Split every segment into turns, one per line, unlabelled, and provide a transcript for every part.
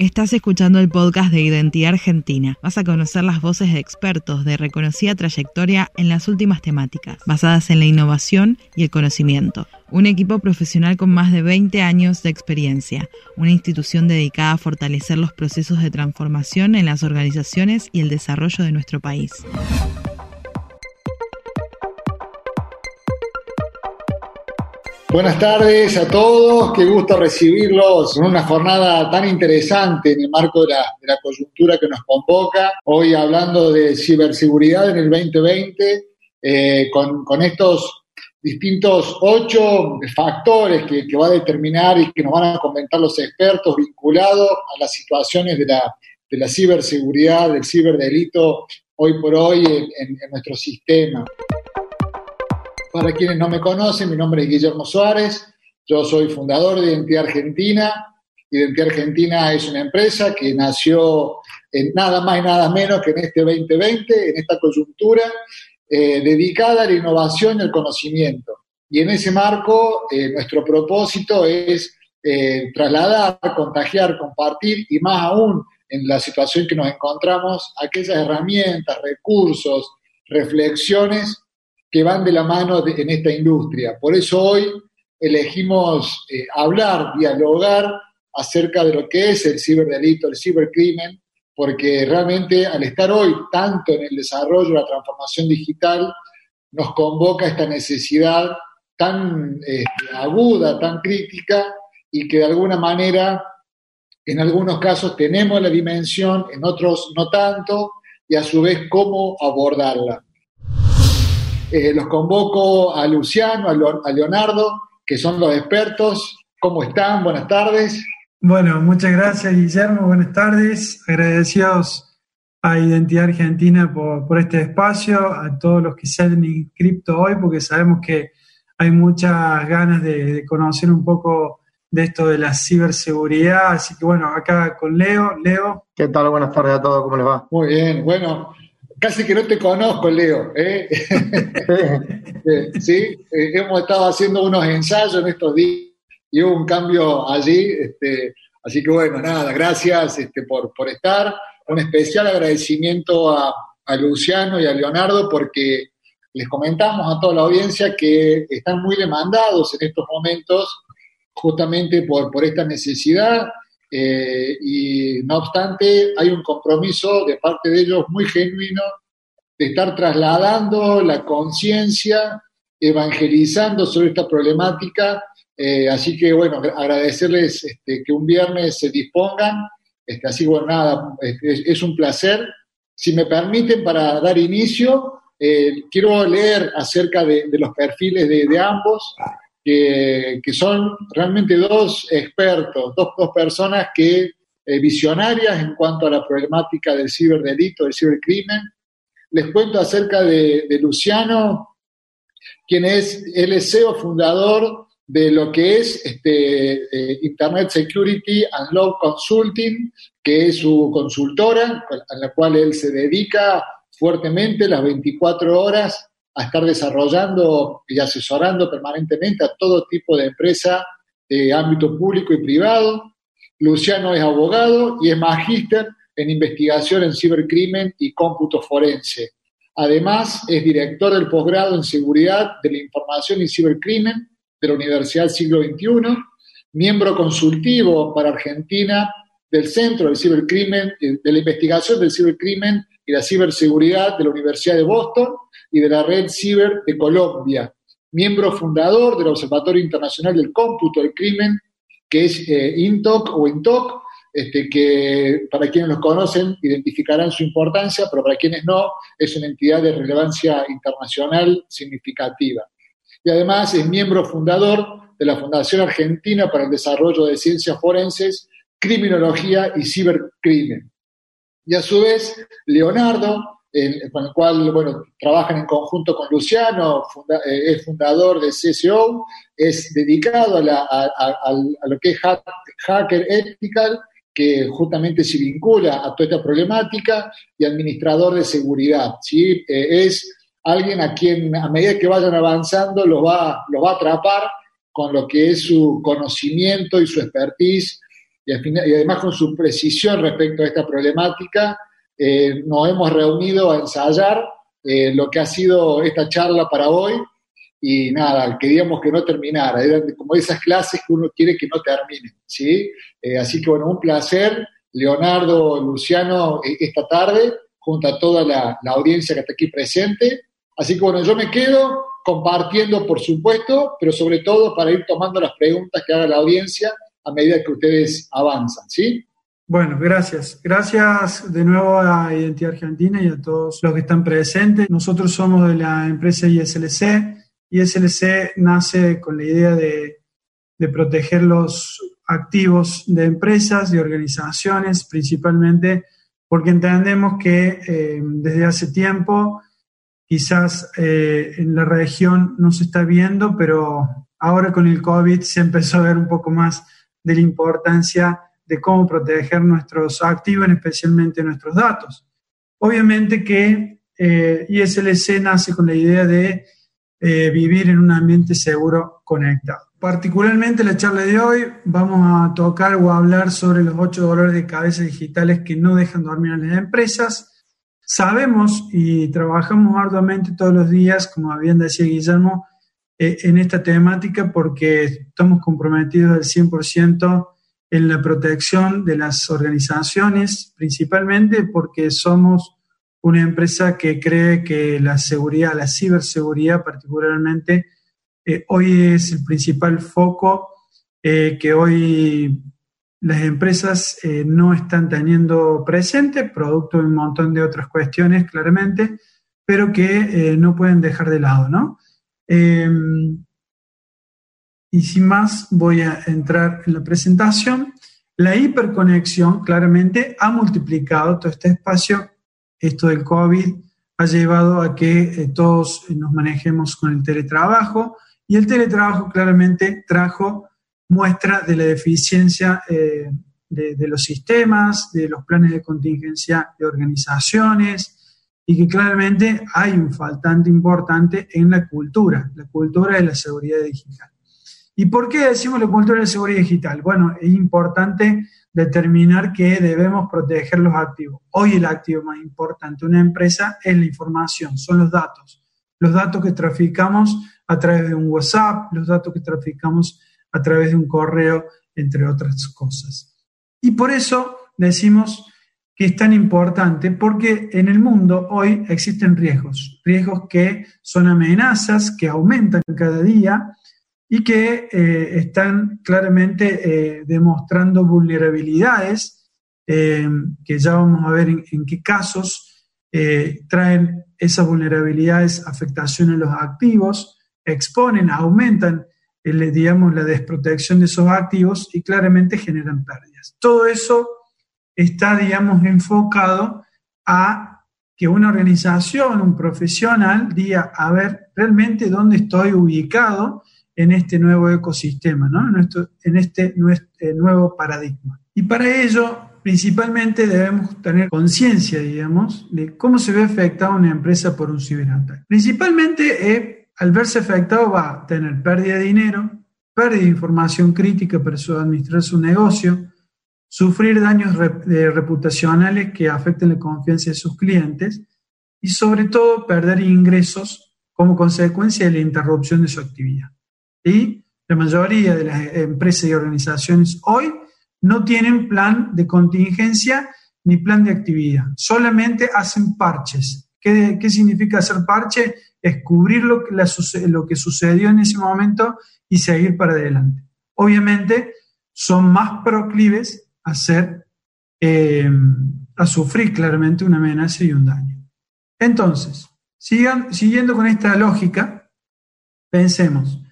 Estás escuchando el podcast de Identidad Argentina. Vas a conocer las voces de expertos de reconocida trayectoria en las últimas temáticas, basadas en la innovación y el conocimiento. Un equipo profesional con más de 20 años de experiencia, una institución dedicada a fortalecer los procesos de transformación en las organizaciones y el desarrollo de nuestro país.
Buenas tardes a todos, qué gusto recibirlos en una jornada tan interesante en el marco de la, coyuntura que nos convoca. Hoy hablando de ciberseguridad en el 2020, eh, con, estos distintos ocho factores que, va a determinar y que nos van a comentar los expertos vinculados a las situaciones de la, de la ciberseguridad, del ciberdelito hoy por hoy en nuestro sistema. Para quienes no me conocen, mi nombre es Guillermo Suárez, yo soy fundador de Identidad Argentina. Identidad Argentina es una empresa que nació en nada más y nada menos que en este 2020, en esta coyuntura, eh, dedicada a la innovación y el conocimiento. Y en ese marco, eh, nuestro propósito es eh, trasladar, contagiar, compartir y más aún en la situación que nos encontramos, aquellas herramientas, recursos, reflexiones que van de la mano en esta industria. Por eso hoy elegimos eh, hablar, dialogar acerca de lo que es el ciberdelito, el cibercrimen, porque realmente al estar hoy tanto en el desarrollo, la transformación digital, nos convoca esta necesidad tan este, aguda, tan crítica, y que de alguna manera, en algunos casos tenemos la dimensión, en otros no tanto, y a su vez cómo abordarla. Eh, los convoco a Luciano, a, Leonardo, que son los expertos. ¿Cómo están? Buenas tardes.
Bueno, muchas gracias Guillermo, buenas tardes. Agradecidos a Identidad Argentina por, este espacio, a todos los que se han inscrito hoy, porque sabemos que hay muchas ganas de, de, conocer un poco de esto de la ciberseguridad. Así que bueno, acá con Leo. Leo.
¿Qué tal? Buenas tardes a todos, ¿cómo les va?
Muy bien, bueno, casi que no te conozco, Leo. ¿eh? sí, eh, hemos estado haciendo unos ensayos en estos días y hubo un cambio allí. Este, así que bueno, nada, gracias este, por, por estar. Un especial agradecimiento a, a Luciano y a Leonardo porque les comentamos a toda la audiencia que están muy demandados en estos momentos justamente por, por esta necesidad eh, y no obstante, hay un compromiso de parte de ellos muy genuino de estar trasladando la conciencia, evangelizando sobre esta problemática. Eh, así que, bueno, agradecerles este, que un viernes se dispongan. Este, así, bueno, nada, este, es, un placer. Si me permiten, para dar inicio, eh, quiero leer acerca de, los perfiles de, de ambos que, son realmente dos expertos, dos, dos personas que eh, visionarias en cuanto a la problemática del ciberdelito, del cibercrimen. Les cuento acerca de, Luciano, quien es el CEO fundador de lo que es este, eh, Internet Security and Law Consulting, que es su consultora, a la cual él se dedica fuertemente las 24 horas a estar desarrollando y asesorando permanentemente a todo tipo de empresa de ámbito público y privado. Luciano es abogado y es magíster en investigación en cibercrimen y cómputo forense. Además, es director del posgrado en seguridad de la información y cibercrimen de la Universidad del Siglo XXI, miembro consultivo para Argentina del Centro del Cibercrimen, de la Investigación del Cibercrimen y la Ciberseguridad de la Universidad de Boston y de la Red Ciber de Colombia, miembro fundador del Observatorio Internacional del Cómputo del Crimen, que es eh, INTOC o INTOC, este, que para quienes los conocen identificarán su importancia, pero para quienes no, es una entidad de relevancia internacional significativa. Y además es miembro fundador de la Fundación Argentina para el Desarrollo de Ciencias Forenses, Criminología y Cibercrimen. Y a su vez, Leonardo, con el cual bueno, trabajan en conjunto con Luciano, eh, es fundador de CSO, es dedicado a, lo que es Hacker Ethical, que justamente se vincula a toda esta problemática, y administrador de seguridad. ¿sí? Eh, es alguien a quien a medida que vayan avanzando lo va, lo va a atrapar con lo que es su conocimiento y su expertise y, además con su precisión respecto a esta problemática, eh, nos hemos reunido a ensayar eh, lo que ha sido esta charla para hoy y nada, queríamos que no terminara, eran como esas clases que uno quiere que no terminen, ¿sí? Eh, así que bueno, un placer, Leonardo, Luciano, esta tarde, junto a toda la, la audiencia que está aquí presente. Así que bueno, yo me quedo compartiendo, por supuesto, pero sobre todo para ir tomando las preguntas que haga la audiencia a medida que ustedes avanzan, ¿sí?
Bueno, gracias. Gracias de nuevo a Identidad Argentina y a todos los que están presentes. Nosotros somos de la empresa ISLC. ISLC nace con la idea de, proteger los activos de empresas y organizaciones, principalmente porque entendemos que eh, desde hace tiempo quizás eh, en la región no se está viendo, pero ahora con el COVID se empezó a ver un poco más de la importancia de cómo proteger nuestros activos, especialmente nuestros datos. Obviamente que eh, ISLC nace con la idea de eh, vivir en un ambiente seguro conectado. Particularmente la charla de hoy vamos a tocar o a hablar sobre los ocho dolores de cabeza digitales que no dejan dormir a las empresas. Sabemos y trabajamos arduamente todos los días, como bien decía Guillermo, en esta temática porque estamos comprometidos al 100% en la protección de las organizaciones, principalmente porque somos una empresa que cree que la seguridad, la ciberseguridad particularmente, eh, hoy es el principal foco eh, que hoy las empresas no están teniendo presente, producto de un montón de otras cuestiones, claramente, pero que no pueden dejar de lado, ¿no? Em, y sin más, voy a entrar en la presentación. La hiperconexión claramente ha multiplicado todo este espacio. Esto del COVID ha llevado a que eh, todos nos manejemos con el teletrabajo y el teletrabajo claramente trajo muestra de la deficiencia eh, de, los sistemas, de los planes de contingencia de organizaciones, y que claramente hay un faltante importante en la cultura, la cultura de la seguridad digital. ¿Y por qué decimos la cultura de la seguridad digital? Bueno, es importante determinar que debemos proteger los activos. Hoy el activo más importante de una empresa es la información, son los datos. Los datos que traficamos a través de un WhatsApp, los datos que traficamos a través de un correo, entre otras cosas. Y por eso decimos que es tan importante porque en el mundo hoy existen riesgos, riesgos que son amenazas, que aumentan cada día y que eh, están claramente eh, demostrando vulnerabilidades, eh, que ya vamos a ver en, qué casos traen esas vulnerabilidades afectación a los activos, exponen, aumentan digamos, la desprotección de esos activos y claramente generan pérdidas. Todo eso está, digamos, enfocado a que una organización, un profesional, diga, a ver, realmente dónde estoy ubicado en este nuevo ecosistema, ¿no? en, este eh, nuevo paradigma. Y para ello, principalmente debemos tener conciencia, digamos, de cómo se ve afectada una empresa por un ciberataque. Principalmente, eh, al verse afectado va a tener pérdida de dinero, pérdida de información crítica para administrar su negocio, sufrir daños reputacionales que afecten la confianza de sus clientes y sobre todo perder ingresos como consecuencia de la interrupción de su actividad. Y la mayoría de las empresas y organizaciones hoy no tienen plan de contingencia ni plan de actividad, solamente hacen parches. ¿Qué, significa hacer parche? Es cubrir lo que, lo que sucedió en ese momento y seguir para adelante. Obviamente son más proclives a eh, a sufrir claramente una amenaza y un daño. Entonces, siguiendo con esta lógica, pensemos,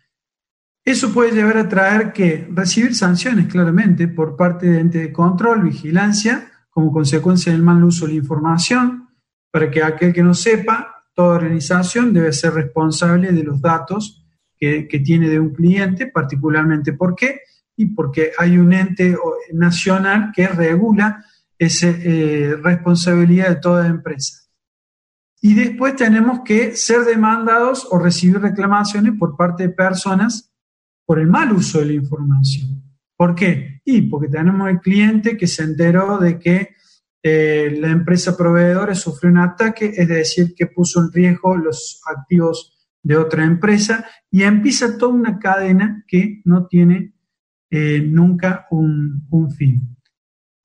eso puede llevar a traer que recibir sanciones claramente por parte de ente de control, vigilancia, como consecuencia del mal uso de la información, para que aquel que no sepa, toda organización debe ser responsable de los datos que, que tiene de un cliente, particularmente por qué, y porque hay un ente nacional que regula esa eh, responsabilidad de toda empresa. Y después tenemos que ser demandados o recibir reclamaciones por parte de personas por el mal uso de la información. ¿Por qué? Y porque tenemos el cliente que se enteró de que eh, la empresa proveedora sufrió un ataque, es decir, que puso en riesgo los activos de otra empresa y empieza toda una cadena que no tiene eh, nunca un, fin.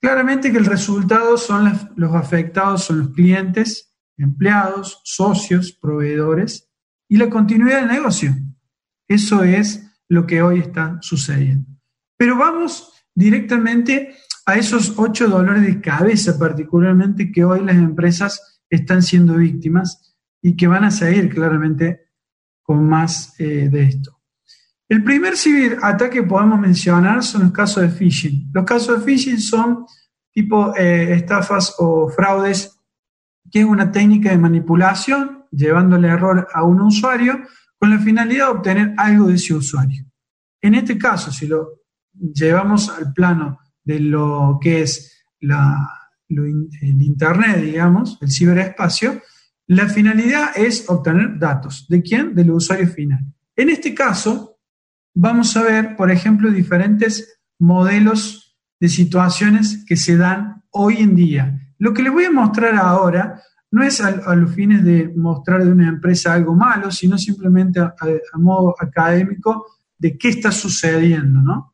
Claramente que el resultado son los afectados, son los clientes, empleados, socios, proveedores y la continuidad del negocio. Eso es lo que hoy está sucediendo. Pero vamos directamente a esos ocho dolores de cabeza particularmente que hoy las empresas están siendo víctimas y que van a seguir claramente con más eh, de esto. El primer ciberataque que podemos mencionar son los casos de phishing. Los casos de phishing son tipo eh, estafas o fraudes, que es una técnica de manipulación llevándole error a un usuario con la finalidad de obtener algo de ese usuario. En este caso, si lo llevamos al plano de lo que es el Internet, digamos, el ciberespacio, la finalidad es obtener datos. ¿De quién? Del usuario final. En este caso, vamos a ver, por ejemplo, diferentes modelos de situaciones que se dan hoy en día. Lo que les voy a mostrar ahora no es a, los fines de mostrar de una empresa algo malo, sino simplemente a, modo académico de qué está sucediendo, ¿no?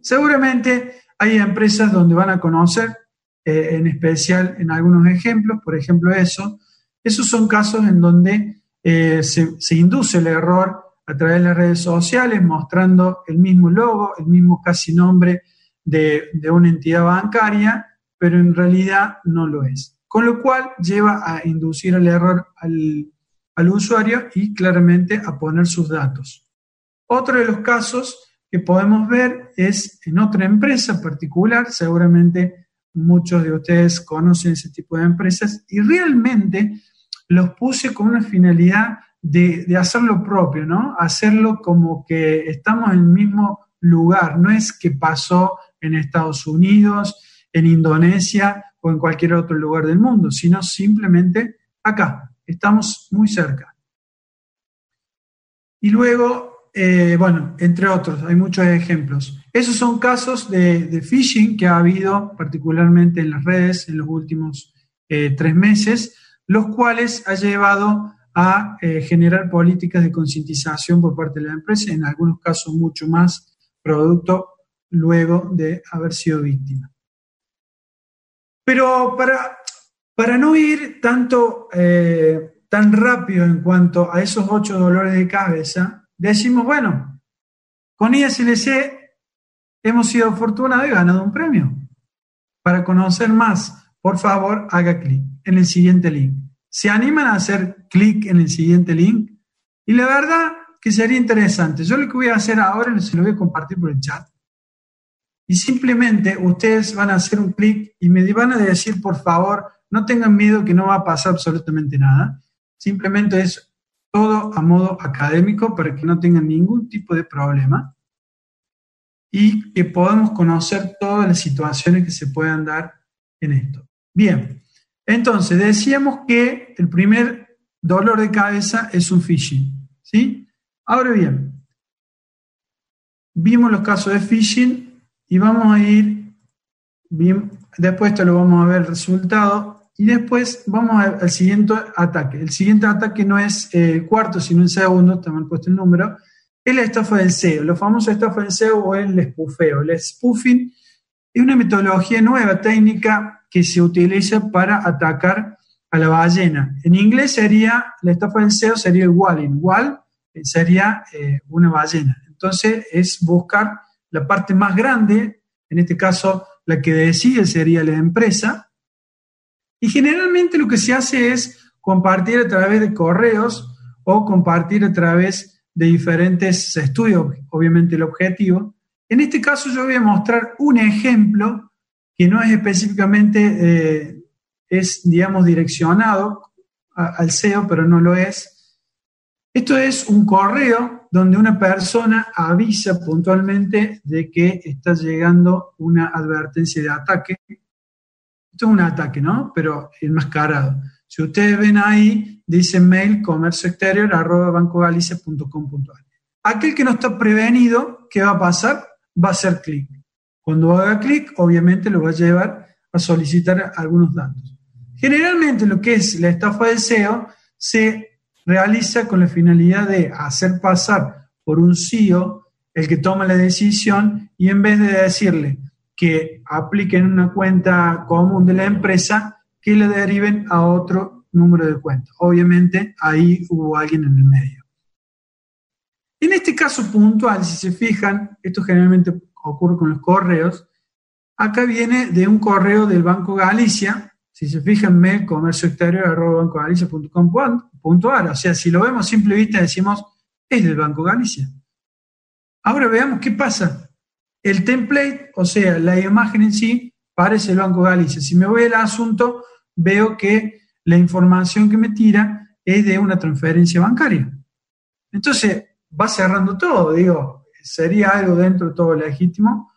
Seguramente hay empresas donde van a conocer, eh, en especial en algunos ejemplos, por ejemplo eso, esos son casos en donde eh, se, induce el error a través de las redes sociales, mostrando el mismo logo, el mismo casi nombre de, una entidad bancaria, pero en realidad no lo es. Con lo cual lleva a inducir el error al, al usuario y claramente a poner sus datos. Otro de los casos que podemos ver es en otra empresa particular, seguramente muchos de ustedes conocen ese tipo de empresas, y realmente los puse con una finalidad de, hacer lo propio, ¿no? Hacerlo como que estamos en el mismo lugar, no es que pasó en Estados Unidos, en Indonesia o en cualquier otro lugar del mundo, sino simplemente acá, estamos muy cerca. Y luego, eh, bueno, entre otros, hay muchos ejemplos. Esos son casos de, phishing que ha habido particularmente en las redes en los últimos eh, tres meses los cuales ha llevado a eh, generar políticas de concientización por parte de la empresa, en algunos casos mucho más producto luego de haber sido víctima. Pero para, para no ir tanto, eh, tan rápido en cuanto a esos ocho dolores de cabeza, decimos, bueno, con ISLC hemos sido afortunados y ganado un premio. Para conocer más, por favor, haga clic en el siguiente link. ¿Se animan a hacer clic en el siguiente link? Y la verdad que sería interesante. Yo lo que voy a hacer ahora se lo voy a compartir por el chat. Y simplemente ustedes van a hacer un clic y me van a decir, por favor, no tengan miedo que no va a pasar absolutamente nada. Simplemente es todo a modo académico para que no tengan ningún tipo de problema y que podamos conocer todas las situaciones que se puedan dar en esto. Bien, entonces, decíamos que el primer dolor de cabeza es un phishing. ¿sí? Ahora bien, vimos los casos de phishing y vamos a ir, después esto lo vamos a ver resultado y después vamos al siguiente ataque. El siguiente ataque no es el cuarto, sino el segundo, también puesto el número, es la estafa del SEO, lo famoso estafa del SEO o el spoofeo. El spoofing es una metodología nueva, técnica, que se utiliza para atacar a la ballena. En inglés sería, la estafa del SEO sería el walling. Wall sería eh, una ballena. Entonces es buscar la parte más grande, en este caso la que decide sería la empresa, y generalmente lo que se hace es compartir a través de correos o compartir a través de diferentes estudios, obviamente el objetivo. En este caso yo voy a mostrar un ejemplo que no es específicamente, eh, es, digamos, direccionado al SEO, pero no lo es. Esto es un correo donde una persona avisa puntualmente de que está llegando una advertencia de ataque. Esto es un ataque, ¿no? Pero enmascarado. Si ustedes ven ahí, dice mail comercio exterior arroba. Aquel que no está prevenido, ¿qué va a pasar? Va a hacer clic. Cuando haga clic, obviamente lo va a llevar a solicitar algunos datos. Generalmente lo que es la estafa de SEO se realiza con la finalidad de hacer pasar por un CEO el que toma la decisión y en vez de decirle que apliquen una cuenta común de la empresa, que le deriven a otro número de cuenta. Obviamente ahí hubo alguien en el medio. En este caso puntual, si se fijan, esto generalmente ocurre con los correos, acá viene de un correo del Banco Galicia, si se fijan, mail comercio exterior o sea, si lo vemos simple vista decimos, es del Banco Galicia. Ahora veamos qué pasa. El template, o sea, la imagen en sí, parece el Banco Galicia. Si me voy al asunto, veo que la información que me tira es de una transferencia bancaria. Entonces, va cerrando todo, digo, sería algo dentro de todo legítimo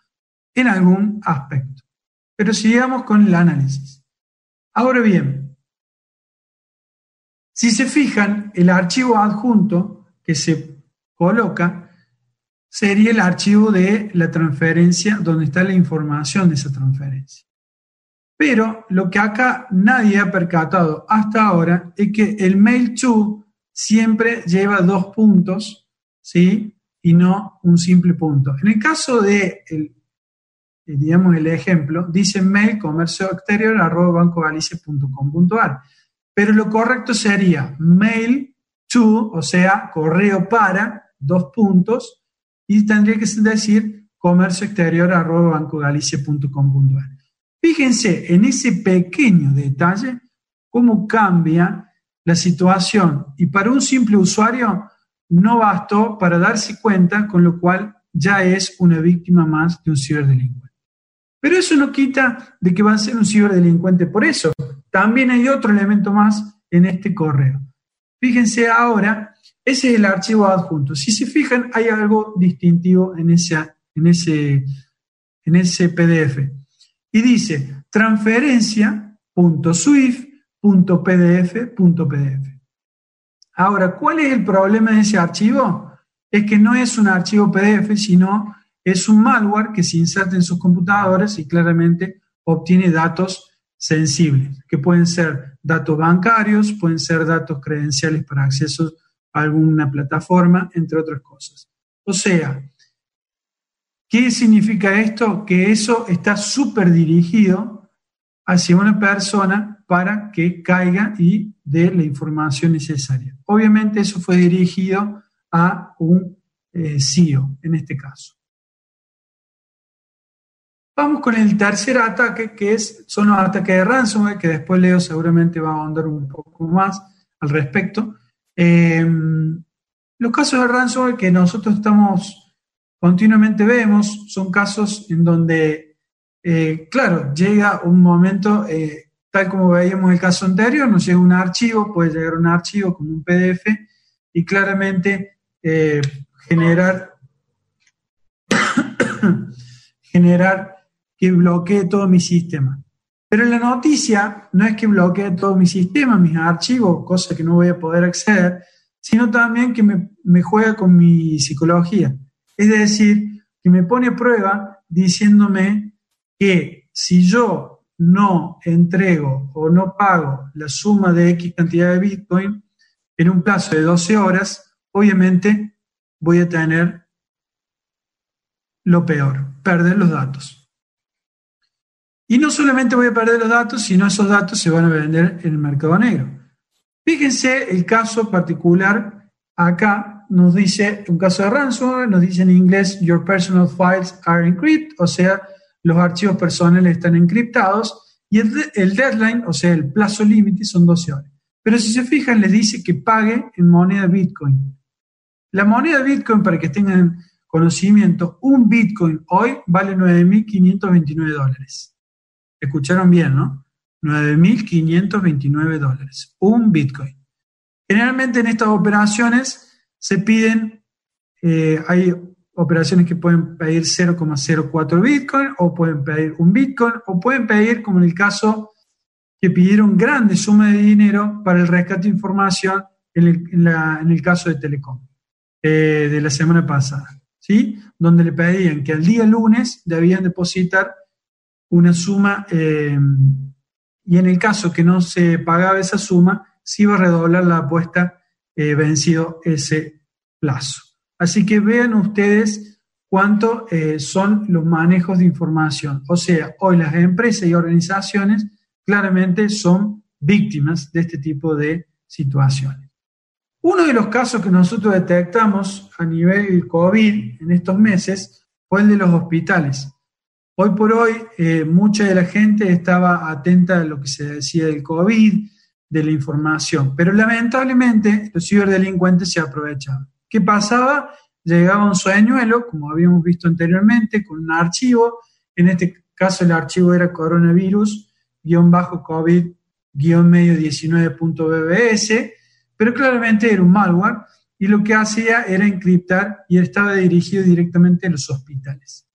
en algún aspecto. Pero sigamos con el análisis. Ahora bien, si se fijan, el archivo adjunto que se coloca sería el archivo de la transferencia donde está la información de esa transferencia. Pero lo que acá nadie ha percatado hasta ahora es que el mail to siempre lleva dos puntos, ¿sí? Y no un simple punto. En el caso de, el, digamos, el ejemplo, dice mail comercio exterior arroba Pero lo correcto sería mail to, o sea, correo para, dos puntos, y tendría que decir comercio exterior arroba Fíjense en ese pequeño detalle cómo cambia la situación y para un simple usuario no bastó para darse cuenta, con lo cual ya es una víctima más de un ciberdelincuente. Pero eso no quita de que va a ser un ciberdelincuente por eso. También hay otro elemento más en este correo. Fíjense ahora, ese es el archivo adjunto. Si se fijan, hay algo distintivo en ese, en ese, en ese PDF y dice transferencia.swift.pdf.pdf. Ahora, ¿cuál es el problema de ese archivo? Es que no es un archivo PDF, sino es un malware que se inserta en sus computadoras y claramente obtiene datos sensibles, que pueden ser datos bancarios, pueden ser datos credenciales para acceso a alguna plataforma, entre otras cosas. O sea, ¿Qué significa esto? Que eso está súper dirigido hacia una persona para que caiga y dé la información necesaria. Obviamente eso fue dirigido a un eh, CEO en este caso. Vamos con el tercer ataque, que es, son los ataques de ransomware, que después Leo seguramente va a ahondar un poco más al respecto. Eh, los casos de ransomware que nosotros estamos continuamente vemos son casos en donde, eh, claro, llega un momento, eh, tal como veíamos el caso anterior, nos llega un archivo, puede llegar un archivo como un PDF y claramente generar, generar que bloquee todo mi sistema. Pero la noticia no es que bloquee todo mi sistema, mis archivos, cosas que no voy a poder acceder, sino también que me, me juega con mi psicología. Es decir, que me pone a prueba diciéndome que si yo no entrego o no pago la suma de X cantidad de Bitcoin en un plazo de 12 horas, obviamente voy a tener lo peor, perder los datos. Y no solamente voy a perder los datos, sino esos datos se van a vender en el mercado negro. Fíjense el caso particular acá nos dice, un caso de ransomware, nos dice en inglés, your personal files are encrypted, o sea, los archivos personales están encriptados, y el, deadline, o sea, el plazo límite son 12 horas. Pero si se fijan, les dice que pague en moneda Bitcoin. La moneda Bitcoin, para que tengan conocimiento, un Bitcoin hoy vale 9.529 dólares. Escucharon bien, ¿no? 9.529 dólares. Un Bitcoin. Generalmente en estas operaciones se piden, eh, hay operaciones que pueden pedir 0,04 Bitcoin o pueden pedir un Bitcoin o pueden pedir, como en el caso que pidieron grandes sumas de dinero para el rescate de información en el, caso de Telecom eh, de la semana pasada. ¿sí? Donde le pedían que al día lunes debían depositar una suma eh, y en el caso que no se pagaba esa suma, se iba a redoblar la apuesta eh, vencido ese plazo. Así que vean ustedes cuánto eh, son los manejos de información. O sea, hoy las empresas y organizaciones claramente son víctimas de este tipo de situaciones. Uno de los casos que nosotros detectamos a nivel COVID en estos meses fue el de los hospitales. Hoy por hoy, eh, mucha de la gente estaba atenta a lo que se decía del COVID, de la información, pero lamentablemente los ciberdelincuentes se aprovechaban. ¿Qué pasaba? Llegaba un sueñuelo, como habíamos visto anteriormente, con un archivo. En este caso, el archivo era coronavirus-covid-medio19.bbs, pero claramente era un malware y lo que hacía era encriptar y estaba dirigido directamente a los hospitales.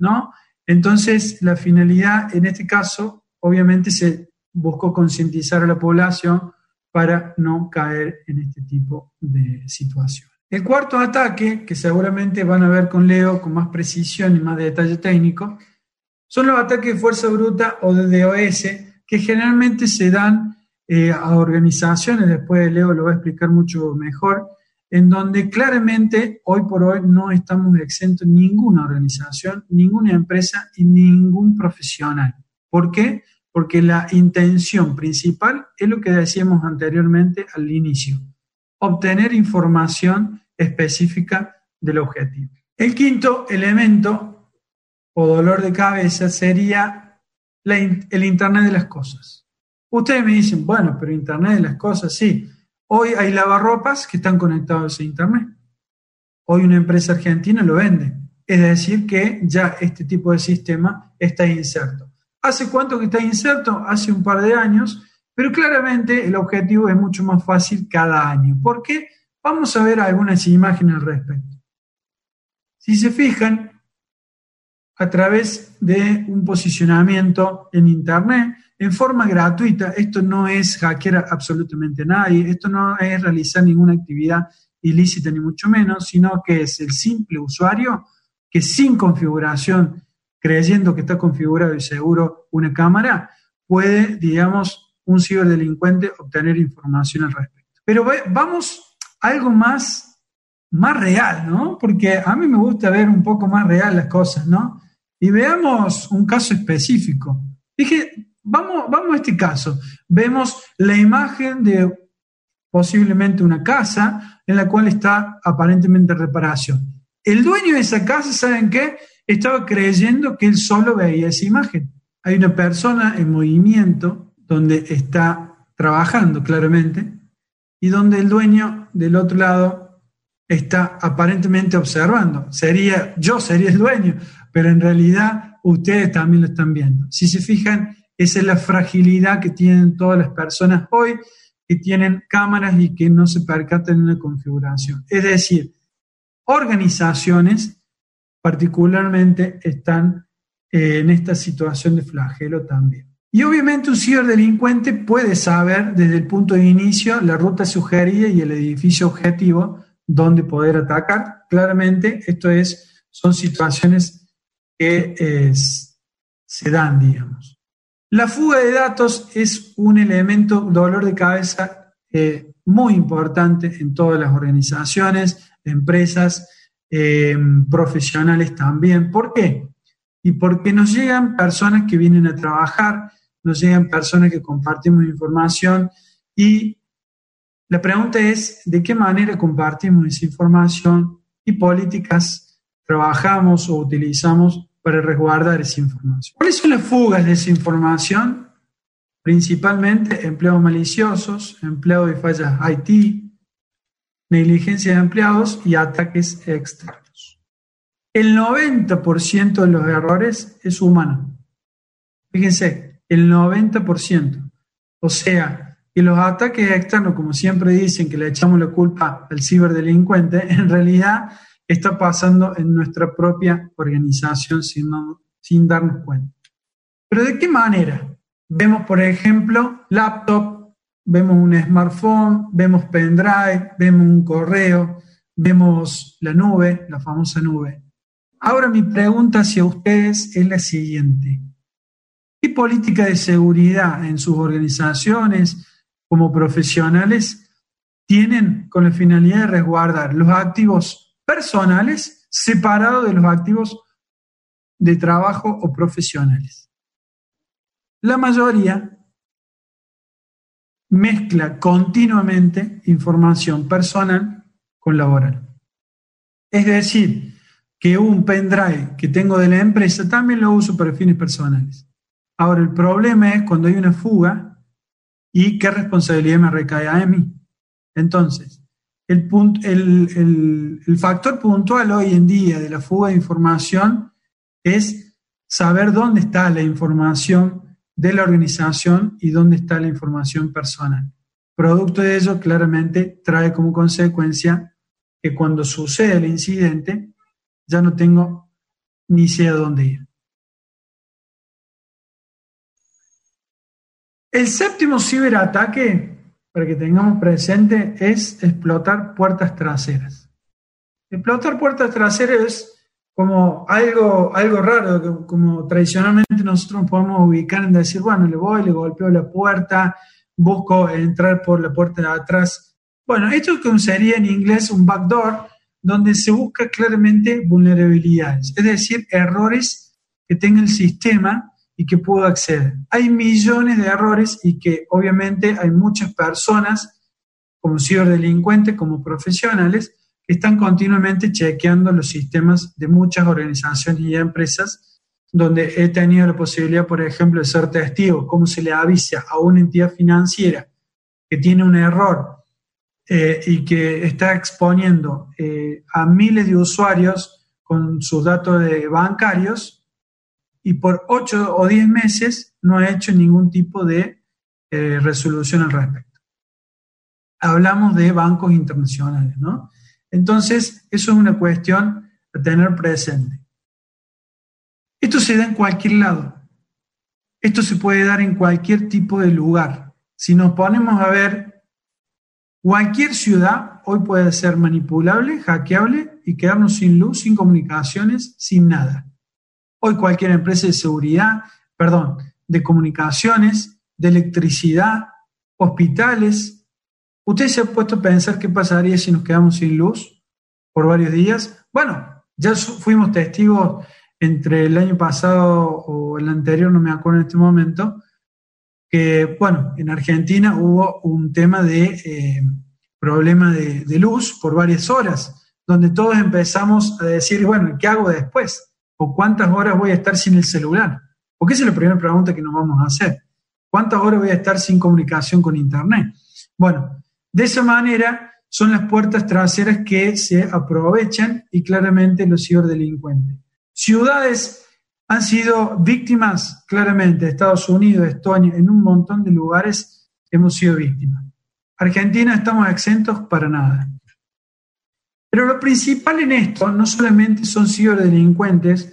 ¿no? Entonces, la finalidad en este caso, obviamente, se buscó concientizar a la población para no caer en este tipo de situación. El cuarto ataque, que seguramente van a ver con Leo con más precisión y más detalle técnico, son los ataques de fuerza bruta o de DOS, que generalmente se dan eh, a organizaciones, después Leo lo va a explicar mucho mejor, en donde claramente hoy por hoy no estamos exentos ninguna organización, ninguna empresa y ningún profesional. ¿Por qué? Porque la intención principal es lo que decíamos anteriormente al inicio, obtener información específica del objetivo. El quinto elemento o dolor de cabeza sería el Internet de las Cosas. Ustedes me dicen, bueno, pero Internet de las Cosas, sí, Hoy hay lavarropas que están conectados a Internet. Hoy una empresa argentina lo vende. Es decir, que ya este tipo de sistema está inserto. ¿Hace cuánto que está inserto? Hace un par de años, pero claramente el objetivo es mucho más fácil cada año. ¿Por qué? Vamos a ver algunas imágenes al respecto. Si se fijan, a través de un posicionamiento en Internet, en forma gratuita. Esto no es hackear absolutamente nadie, esto no es realizar ninguna actividad ilícita ni mucho menos, sino que es el simple usuario que sin configuración, creyendo que está configurado y seguro una cámara, puede, digamos, un ciberdelincuente obtener información al respecto. Pero vamos a algo más, más real, ¿no? Porque a mí me gusta ver un poco más real las cosas, ¿no? Y veamos un caso específico. Dije, Vamos, vamos a este caso. Vemos la imagen de posiblemente una casa en la cual está aparentemente reparación. El dueño de esa casa, ¿saben qué? Estaba creyendo que él solo veía esa imagen. Hay una persona en movimiento donde está trabajando claramente y donde el dueño del otro lado está aparentemente observando. Sería, yo sería el dueño, pero en realidad ustedes también lo están viendo. Si se fijan, esa es la fragilidad que tienen todas las personas hoy que tienen cámaras y que no se percatan en la configuración. Es decir, organizaciones particularmente están eh, en esta situación de flagelo también. Y obviamente un ciberdelincuente puede saber desde el punto de inicio la ruta sugerida y el edificio objetivo donde poder atacar. Claramente, esto es, son situaciones que eh, se dan, digamos. La fuga de datos es un elemento dolor de cabeza eh, muy importante en todas las organizaciones, empresas, eh, profesionales también. ¿Por qué? Y porque nos llegan personas que vienen a trabajar, nos llegan personas que compartimos información y la pregunta es de qué manera compartimos esa información y políticas trabajamos o utilizamos para resguardar esa información. ¿Cuáles son las fugas de esa información? Principalmente empleos maliciosos, empleo de fallas IT, negligencia de empleados y ataques externos. El 90% de los errores es humano. Fíjense, el 90%. O sea, que los ataques externos, como siempre dicen que le echamos la culpa al ciberdelincuente, en realidad está pasando en nuestra propia organización sin, darnos cuenta. Pero ¿de qué manera? Vemos, por ejemplo, laptop, vemos un smartphone, vemos pendrive, vemos un correo, vemos la nube, la famosa nube. Ahora mi pregunta hacia ustedes es la siguiente. ¿Qué política de seguridad en sus organizaciones como profesionales tienen con la finalidad de resguardar los activos personales separados de los activos de trabajo o profesionales? La mayoría mezcla continuamente información personal con laboral. Es decir, que un pendrive que tengo de la empresa también lo uso para fines personales. Ahora, el problema es cuando hay una fuga y qué responsabilidad me recae a mí. Entonces, el, el, factor puntual hoy en día de la fuga de información es saber dónde está la información de la organización y dónde está la información personal. Producto de ello, claramente trae como consecuencia que cuando sucede el incidente, ya no tengo ni sé a dónde ir. El séptimo ciberataque, para que tengamos presente, es explotar puertas traseras. Explotar puertas traseras es como algo, algo raro, como tradicionalmente nosotros podemos ubicar en decir, bueno, le voy, le golpeo la puerta, busco entrar por la puerta de atrás. Bueno, esto sería en inglés un backdoor, donde se busca claramente vulnerabilidades, es decir, errores que tenga el sistema y que puedo acceder. Hay millones de errores y que obviamente hay muchas personas, como ciberdelincuentes, como profesionales, que están continuamente chequeando los sistemas de muchas organizaciones y empresas donde he tenido la posibilidad, por ejemplo, de ser testigo, cómo se le avisa a una entidad financiera que tiene un error eh, y que está exponiendo eh, a miles de usuarios con sus datos de bancarios, y por ocho o diez meses no ha hecho ningún tipo de eh, resolución al respecto. Hablamos de bancos internacionales, ¿no? Entonces, eso es una cuestión a tener presente. Esto se da en cualquier lado. Esto se puede dar en cualquier tipo de lugar. Si nos ponemos a ver, cualquier ciudad hoy puede ser manipulable, hackeable y quedarnos sin luz, sin comunicaciones, sin nada. Hoy cualquier empresa de seguridad, perdón, de comunicaciones, de electricidad, hospitales. ¿Usted se ha puesto a pensar qué pasaría si nos quedamos sin luz por varios días? Bueno, ya fuimos testigos entre el año pasado o el anterior, no me acuerdo en este momento, que, bueno, en Argentina hubo un tema de eh, problema de, de luz por varias horas, donde todos empezamos a decir, bueno, ¿qué hago después? O cuántas horas voy a estar sin el celular? Porque esa es la primera pregunta que nos vamos a hacer. ¿Cuántas horas voy a estar sin comunicación con Internet? Bueno, de esa manera son las puertas traseras que se aprovechan y claramente los ciberdelincuentes. Ciudades han sido víctimas, claramente, Estados Unidos, Estonia, en un montón de lugares hemos sido víctimas. Argentina estamos exentos para nada. Pero lo principal en esto no solamente son ciberdelincuentes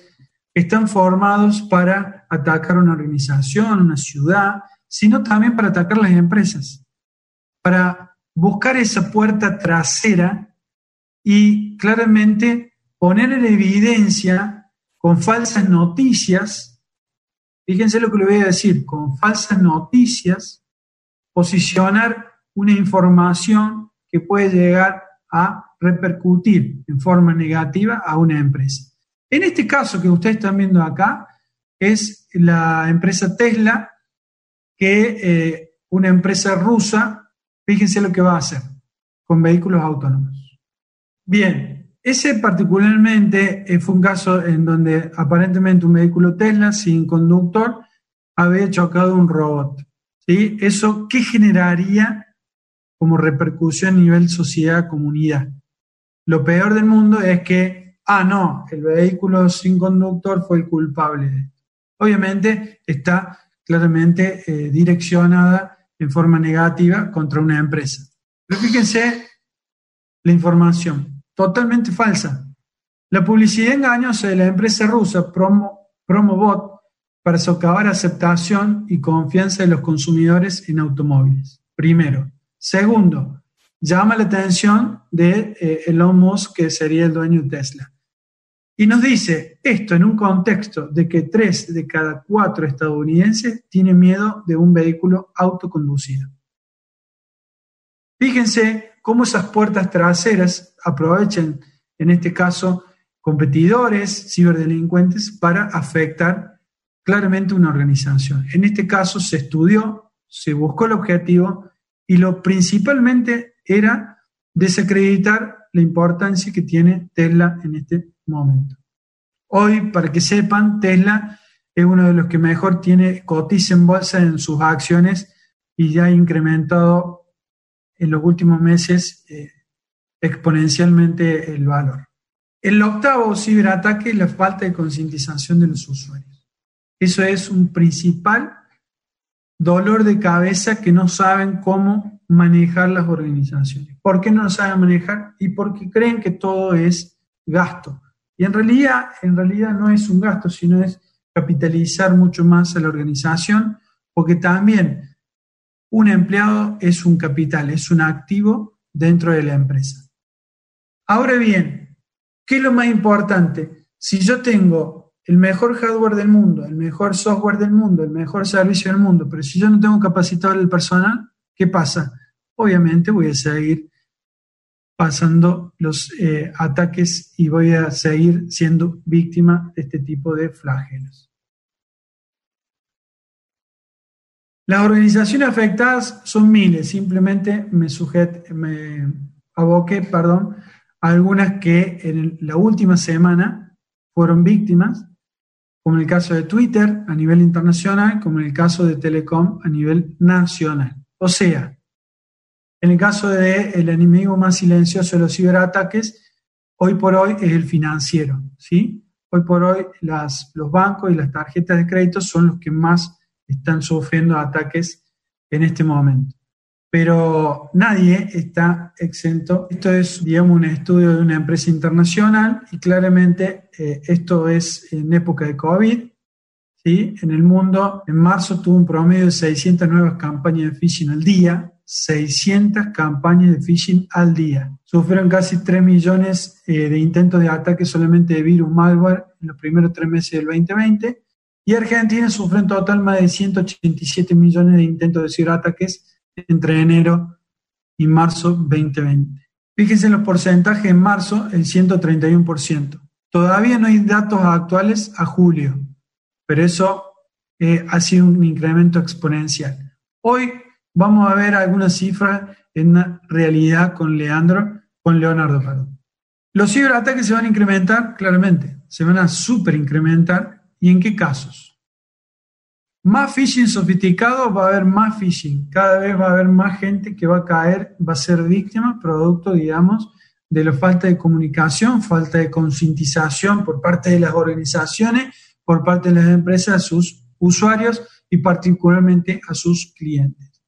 que están formados para atacar una organización, una ciudad, sino también para atacar las empresas, para buscar esa puerta trasera y claramente poner en evidencia con falsas noticias, fíjense lo que le voy a decir, con falsas noticias, posicionar una información que puede llegar a repercutir en forma negativa a una empresa. En este caso que ustedes están viendo acá, es la empresa Tesla, que eh, una empresa rusa, fíjense lo que va a hacer con vehículos autónomos. Bien, ese particularmente eh, fue un caso en donde aparentemente un vehículo Tesla sin conductor había chocado un robot. ¿sí? ¿Eso qué generaría como repercusión a nivel sociedad, comunidad? Lo peor del mundo es que, ah, no, el vehículo sin conductor fue el culpable. Obviamente está claramente eh, direccionada en forma negativa contra una empresa. Pero fíjense la información, totalmente falsa. La publicidad engañosa de la empresa rusa Promo, Promobot para socavar aceptación y confianza de los consumidores en automóviles. Primero. Segundo, llama la atención de eh, Elon Musk, que sería el dueño de Tesla. Y nos dice esto en un contexto de que tres de cada cuatro estadounidenses tienen miedo de un vehículo autoconducido. Fíjense cómo esas puertas traseras aprovechan, en este caso, competidores, ciberdelincuentes, para afectar claramente una organización. En este caso se estudió, se buscó el objetivo y lo principalmente era desacreditar la importancia que tiene Tesla en este momento. Hoy, para que sepan, Tesla es uno de los que mejor tiene cotiza en bolsa en sus acciones y ya ha incrementado en los últimos meses eh, exponencialmente el valor. El octavo ciberataque es la falta de concientización de los usuarios. Eso es un principal dolor de cabeza que no saben cómo manejar las organizaciones. ¿Por qué no lo saben manejar? Y porque creen que todo es gasto. Y en realidad, en realidad no es un gasto, sino es capitalizar mucho más a la organización, porque también un empleado es un capital, es un activo dentro de la empresa. Ahora bien, ¿qué es lo más importante? Si yo tengo el mejor hardware del mundo, el mejor software del mundo, el mejor servicio del mundo, pero si yo no tengo capacitado el personal, ¿qué pasa? Obviamente voy a seguir pasando los eh, ataques y voy a seguir siendo víctima de este tipo de flagelos. Las organizaciones afectadas son miles, simplemente me, sujet, aboqué perdón, a algunas que en la última semana fueron víctimas, como en el caso de Twitter a nivel internacional, como en el caso de Telecom a nivel nacional. O sea, en el caso del el enemigo más silencioso de los ciberataques, hoy por hoy es el financiero, ¿sí? Hoy por hoy las, los bancos y las tarjetas de crédito son los que más están sufriendo ataques en este momento. Pero nadie está exento. Esto es, digamos, un estudio de una empresa internacional y claramente eh, esto es en época de COVID. ¿Sí? En el mundo, en marzo tuvo un promedio de 600 nuevas campañas de phishing al día, 600 campañas de phishing al día. Sufrieron casi 3 millones eh, de intentos de ataque solamente de virus malware en los primeros tres meses del 2020. Y Argentina sufrió en total más de 187 millones de intentos de ciberataques entre enero y marzo 2020. Fíjense en los porcentajes en marzo, el 131%. Todavía no hay datos actuales a julio, pero eso eh, ha sido un incremento exponencial. Hoy Vamos a ver algunas cifras en realidad con Leandro, con Leonardo, perdón. Los ciberataques se van a incrementar, claramente, se van a super incrementar. ¿Y en qué casos? Más phishing sofisticado, va a haber más phishing. Cada vez va a haber más gente que va a caer, va a ser víctima, producto, digamos, de la falta de comunicación, falta de concientización por parte de las organizaciones, por parte de las empresas a sus usuarios y particularmente a sus clientes.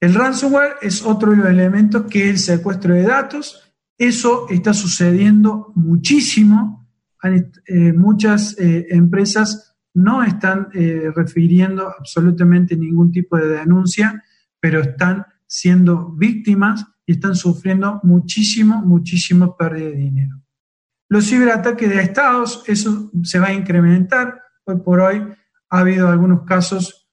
El ransomware es otro de los elementos que es el secuestro de datos. Eso está sucediendo muchísimo. Eh, muchas eh, empresas no están eh, refiriendo absolutamente ningún tipo de denuncia, pero están siendo víctimas y están sufriendo muchísimo, muchísimo pérdida de dinero. Los ciberataques de estados, eso se va a incrementar. Hoy por hoy ha habido algunos casos,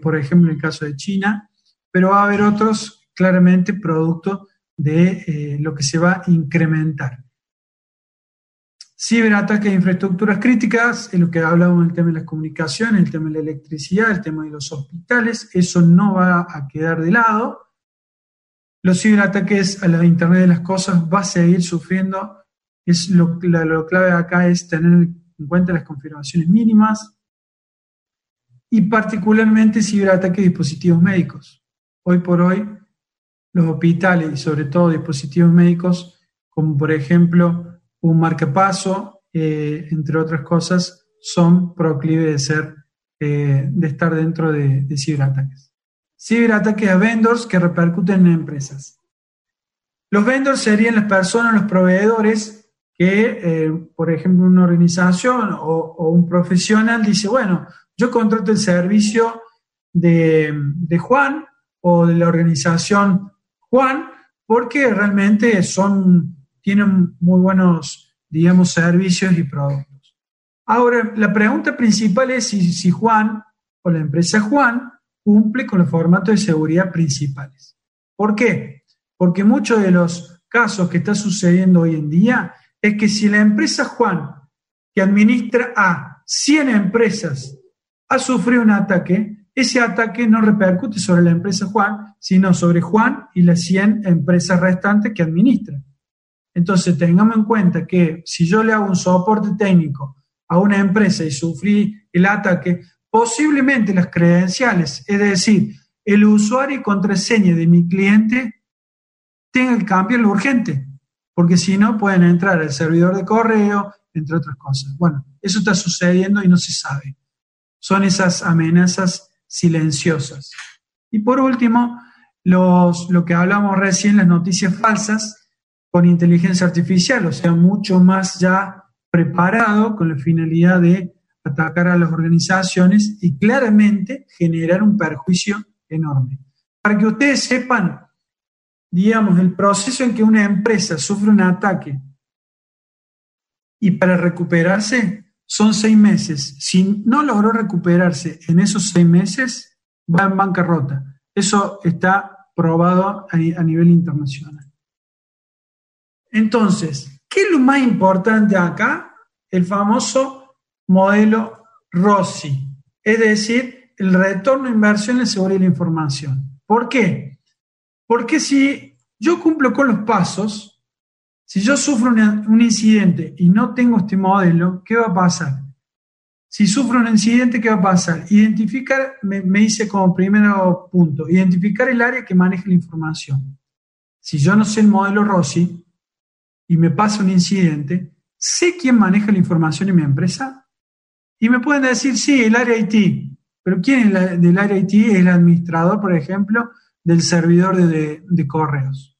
por ejemplo, en el caso de China, pero va a haber otros claramente producto de eh, lo que se va a incrementar. Ciberataques de infraestructuras críticas, en lo que hablábamos del tema de las comunicaciones, el tema de la electricidad, el tema de los hospitales, eso no va a quedar de lado. Los ciberataques a la Internet de las Cosas va a seguir sufriendo. Es lo, lo clave acá es tener en cuenta las confirmaciones mínimas y particularmente ciberataques de dispositivos médicos. Hoy por hoy, los hospitales y sobre todo dispositivos médicos, como por ejemplo un marcapaso, eh, entre otras cosas, son proclives de ser, eh, de estar dentro de, ciberataques. Ciberataques a vendors que repercuten en empresas. Los vendors serían las personas, los proveedores que, eh, por ejemplo, una organización o, un profesional dice, bueno, yo contrato el servicio de, de Juan o de la organización Juan porque realmente son, tienen muy buenos, digamos, servicios y productos. Ahora, la pregunta principal es si, si Juan o la empresa Juan cumple con los formatos de seguridad principales. ¿Por qué? Porque muchos de los casos que está sucediendo hoy en día es que si la empresa Juan, que administra a 100 empresas, ha sufrido un ataque, ese ataque no repercute sobre la empresa Juan, sino sobre Juan y las 100 empresas restantes que administra. Entonces, tengamos en cuenta que si yo le hago un soporte técnico a una empresa y sufrí el ataque, posiblemente las credenciales, es decir, el usuario y contraseña de mi cliente, tenga que cambiar lo urgente, porque si no pueden entrar al servidor de correo, entre otras cosas. Bueno, eso está sucediendo y no se sabe. Son esas amenazas silenciosas. Y por último, los, lo que hablamos recién, las noticias falsas con inteligencia artificial, o sea, mucho más ya preparado con la finalidad de atacar a las organizaciones y claramente generar un perjuicio enorme. Para que ustedes sepan, digamos, el proceso en que una empresa sufre un ataque y para recuperarse son seis meses. Si no logró recuperarse en esos seis meses, va en bancarrota. Eso está probado a, nivel internacional. Entonces, ¿qué es lo más importante acá? El famoso modelo Rossi, es decir, el retorno de inversión en seguridad de la información. ¿Por qué? Porque si yo cumplo con los pasos, si yo sufro un incidente y no tengo este modelo, ¿qué va a pasar? Si sufro un incidente, ¿qué va a pasar? Identificar, me, me dice como primer punto, identificar el área que maneja la información. Si yo no sé el modelo Rossi y me pasa un incidente, ¿sé quién maneja la información en mi empresa? Y me pueden decir, sí, el área IT. Pero ¿quién es del área IT? Es el administrador, por ejemplo, del servidor de correos.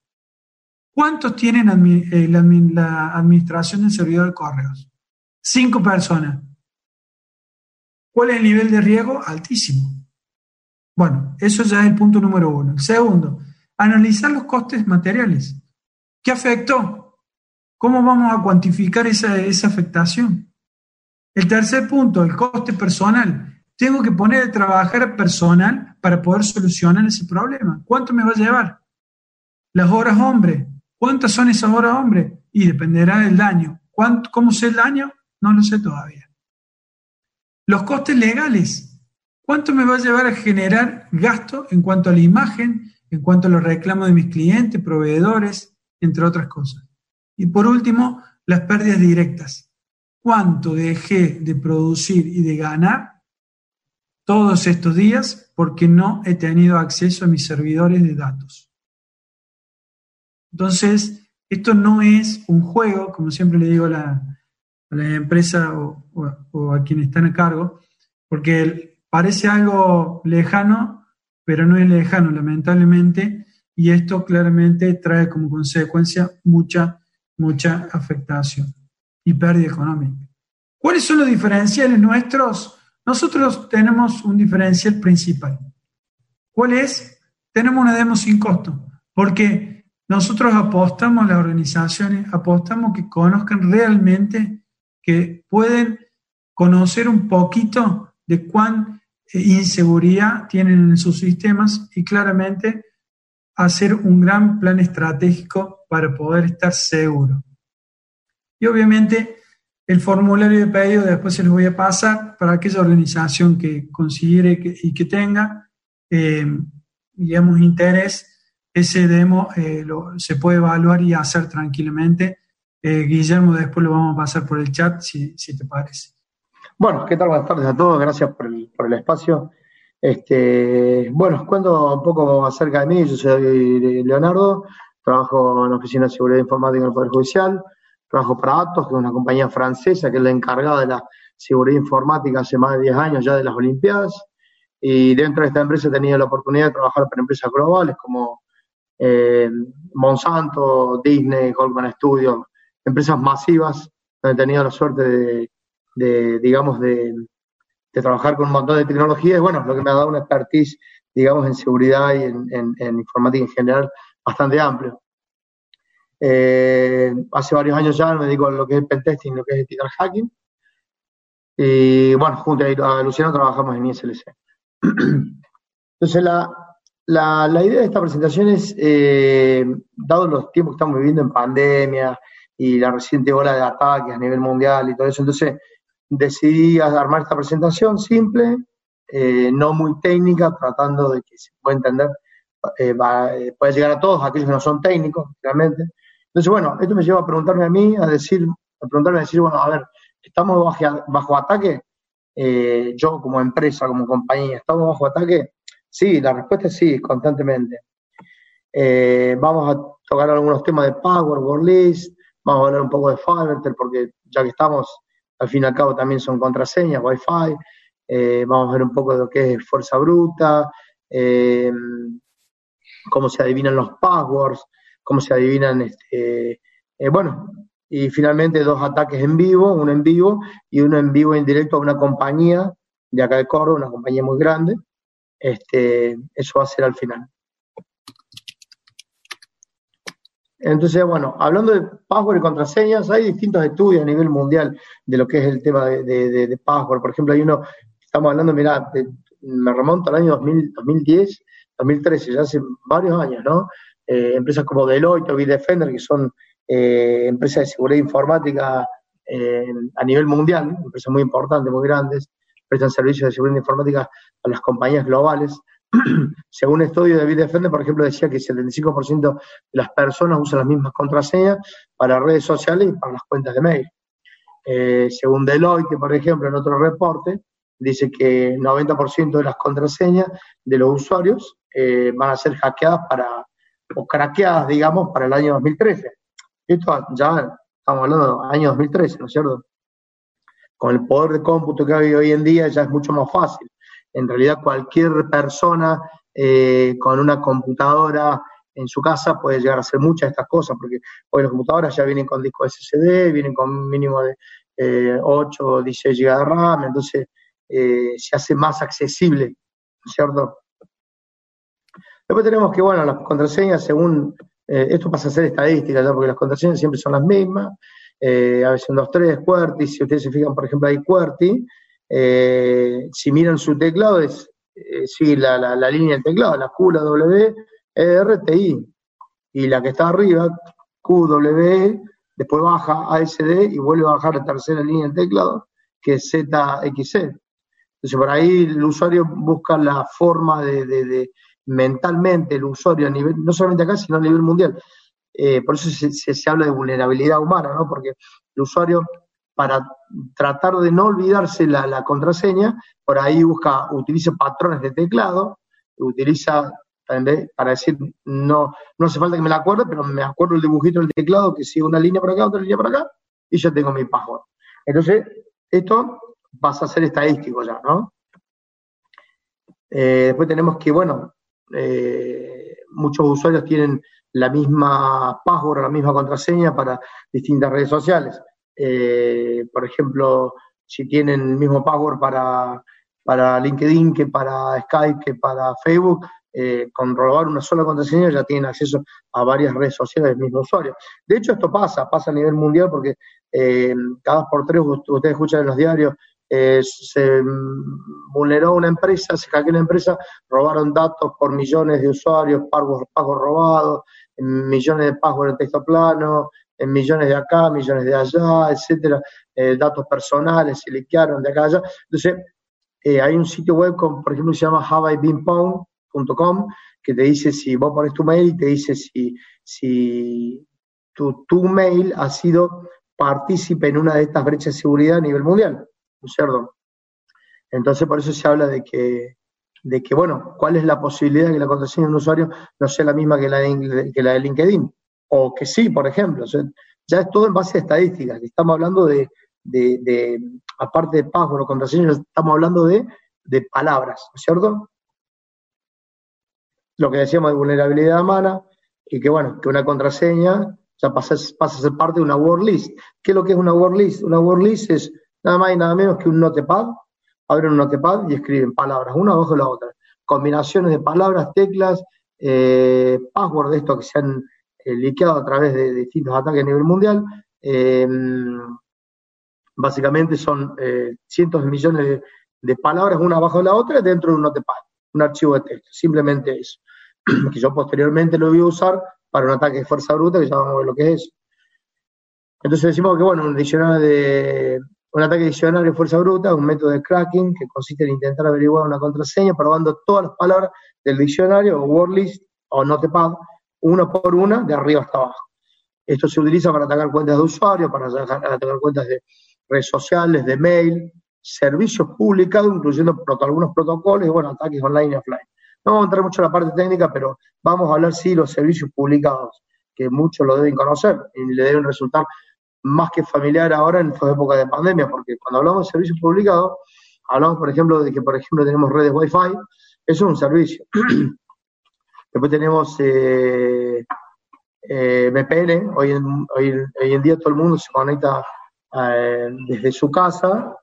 ¿Cuántos tienen eh, la, administración del servidor de correos? Cinco personas. ¿Cuál es el nivel de riesgo? Altísimo. Bueno, eso ya es el punto número uno. segundo, analizar los costes materiales. ¿Qué afectó? ¿Cómo vamos a cuantificar esa, esa afectación? El tercer punto, el coste personal. Tengo que poner a trabajar personal para poder solucionar ese problema. ¿Cuánto me va a llevar? Las horas hombre, ¿Cuántas son esas horas, hombre? Y dependerá del daño. ¿Cómo sé el daño? No lo sé todavía. Los costes legales. ¿Cuánto me va a llevar a generar gasto en cuanto a la imagen, en cuanto a los reclamos de mis clientes, proveedores, entre otras cosas? Y por último, las pérdidas directas. ¿Cuánto dejé de producir y de ganar todos estos días porque no he tenido acceso a mis servidores de datos? Entonces, esto no es un juego, como siempre le digo a la, empresa o, a quienes están a cargo, porque parece algo lejano, pero no es lejano, lamentablemente, y esto claramente trae como consecuencia mucha, mucha afectación y pérdida económica. ¿Cuáles son los diferenciales nuestros? Nosotros tenemos un diferencial principal. ¿Cuál es? Tenemos una demo sin costo, porque nosotros apostamos, las organizaciones, apostamos que conozcan realmente, que pueden conocer un poquito de cuán eh, inseguridad tienen en sus sistemas y claramente hacer un gran plan estratégico para poder estar seguro. Y obviamente el formulario de pedido después se los voy a pasar para aquella organización que considere y que tenga, eh, digamos, interés ese demo eh, se puede evaluar y hacer tranquilamente. Eh, Guillermo, después lo vamos a pasar por el chat, si, te parece.
Bueno, ¿qué tal? Buenas tardes a todos, gracias por el, por el espacio. Este, bueno, cuento un poco acerca de mí, yo soy Leonardo, trabajo en la Oficina de Seguridad Informática en el Poder Judicial, trabajo para Atos, que es una compañía francesa que es la encargada de la seguridad informática hace más de 10 años ya de las Olimpiadas, y dentro de esta empresa he tenido la oportunidad de trabajar para empresas globales como eh, Monsanto, Disney, Goldman Studios, empresas masivas, donde he tenido la suerte de, digamos, de, trabajar con un montón de tecnologías, bueno, lo que me ha dado una expertise, digamos, en seguridad y en, informática en general bastante amplio. Eh, hace varios años ya me dedico a lo que es el pentesting, lo que es el digital hacking. Y bueno, junto a Luciano trabajamos en ISLC. Entonces, la, la, idea de esta presentación es, eh, dado los tiempos que estamos viviendo en pandemia y la reciente ola de ataques a nivel mundial y todo eso, entonces decidí armar esta presentación simple, eh, no muy técnica, tratando de que se pueda entender, eh, pueda llegar a todos aquellos que no son técnicos, realmente. Entonces, bueno, esto me lleva a preguntarme a mí, a decir, a preguntarme a decir, bueno, a ver, ¿estamos bajo, ataque? yo como empresa, como compañía, ¿estamos bajo ataque? Sí, la respuesta es sí, constantemente. Eh, vamos a tocar algunos temas de Power, WordList, vamos a hablar un poco de Fivertel, porque ya que estamos, al fin y al cabo también son contraseñas, Wi-Fi, eh, vamos a ver un poco de lo que es fuerza bruta, eh, cómo se adivinan los passwords, cómo se adivinan, este, bueno, y finalmente dos ataques en vivo, uno en vivo y uno en vivo en directo a una compañía de acá de Córdoba, una compañía muy grande, este, eso va a ser al final. Entonces, bueno, hablando de password y contraseñas, hay distintos estudios a nivel mundial de lo que es el tema de, password. Por ejemplo, hay uno, estamos hablando, mira, me remonto al año 2010, 2013, ya hace varios años, ¿no? Eh, empresas como Deloitte o Bitdefender, que son eh, empresas de seguridad informática eh, a nivel mundial, empresas muy importantes, muy grandes, prestan servicios de seguridad informática a las compañías globales. Según un estudio de Bitdefender, por ejemplo, decía que el 75% de las personas usan las mismas contraseñas para redes sociales y para las cuentas de mail. Según Deloitte, por ejemplo, en otro reporte, dice que el 90% de las contraseñas de los usuarios van a ser hackeadas para, o craqueadas, digamos, para el año 2013. Esto ya estamos hablando del año 2013, ¿no es cierto? con el poder de cómputo que hay hoy en día ya es mucho más fácil. En realidad cualquier persona eh, con una computadora en su casa puede llegar a hacer muchas de estas cosas, porque hoy las computadoras ya vienen con disco SSD, vienen con mínimo de 8 o 16 GB de RAM, entonces eh, se hace más accesible, ¿cierto? Después tenemos que, bueno, las contraseñas según, eh, esto pasa a ser estadística, ¿no? porque las contraseñas siempre son las mismas, eh, a veces un 2, 3, QWERTY, si ustedes se fijan, por ejemplo, hay QWERTY, eh, si miran su teclado, es, sigue la, la, línea del teclado, la Q, la W, e, R, T, I, y la que está arriba, Q, W, e, después baja ASD y vuelve a bajar la tercera línea del teclado, que es ZXC. Entonces, por ahí el usuario busca la forma de mentalmente, el usuario a nivel, no solamente acá, sino a nivel mundial, eh, por eso se, habla de vulnerabilidad humana, ¿no? Porque el usuario, para tratar de no olvidarse la, contraseña, por ahí busca, utiliza patrones de teclado, utiliza para decir, no, no hace falta que me la acuerde, pero me acuerdo el dibujito del teclado que sigue una línea por acá, otra línea por acá, y ya tengo mi password. Entonces, esto pasa a ser estadístico ya, ¿no? Eh, después tenemos que, bueno, eh, muchos usuarios tienen la misma password, la misma contraseña para distintas redes sociales. Eh, por ejemplo, si tienen el mismo password para, para LinkedIn que para Skype, que para Facebook, eh, con robar una sola contraseña ya tienen acceso a varias redes sociales del mismo usuario. De hecho, esto pasa, pasa a nivel mundial porque eh, cada por tres ustedes escuchan en los diarios, se vulneró una empresa, se hackeó una empresa, robaron datos por millones de usuarios, pagos, pagos robados, millones de passwords en texto plano, en millones de acá, millones de allá, etcétera, eh, datos personales se liquearon de acá allá. Entonces, eh, hay un sitio web, por ejemplo, que se llama haveibeenpwned.com, que te dice si vos pones tu mail y te dice si, si tu, tu mail ha sido partícipe en una de estas brechas de seguridad a nivel mundial, ¿no es cierto? Entonces, por eso se habla de que de que, bueno, cuál es la posibilidad de que la contraseña de un usuario no sea la misma que la de, que la de LinkedIn. O que sí, por ejemplo. ya es todo en base a estadísticas. Estamos hablando de, de, aparte de password o contraseña, estamos hablando de, de palabras, ¿no es cierto? Lo que decíamos de vulnerabilidad humana, y que bueno, que una contraseña ya pasa, pasa a ser parte de una word list. ¿Qué es lo que es una word list? Una word list es nada más y nada menos que un notepad abren un notepad y escriben palabras, una abajo de la otra. Combinaciones de palabras, teclas, eh, password de esto que sean liqueado a través de, distintos ataques a nivel mundial. básicamente son cientos de millones de, palabras una abajo de la otra dentro de un notepad, un archivo de texto, simplemente eso. que yo posteriormente lo voy a usar para un ataque de fuerza bruta, que ya vamos a ver lo que es eso. Entonces decimos que, bueno, un diccionario de, un ataque diccionario de fuerza bruta, un método de cracking que consiste en intentar averiguar una contraseña probando todas las palabras del diccionario o word list o notepad, una por una, de arriba hasta abajo. Esto se utiliza para atacar cuentas de usuario, para atacar cuentas de redes sociales, de mail, servicios publicados, incluyendo algunos protocolos y, bueno, ataques online y offline. No vamos a entrar mucho en la parte técnica, pero vamos a hablar sí de los servicios publicados, que muchos lo deben conocer y le deben resultar más que familiar ahora en esta época de pandemia, porque cuando hablamos de servicios publicados, hablamos, por ejemplo, de que, por ejemplo, tenemos redes Wi-Fi, eso es un servicio. Después tenemos eh, eh, VPN, hoy en, hoy, en día todo el mundo se conecta eh, desde su casa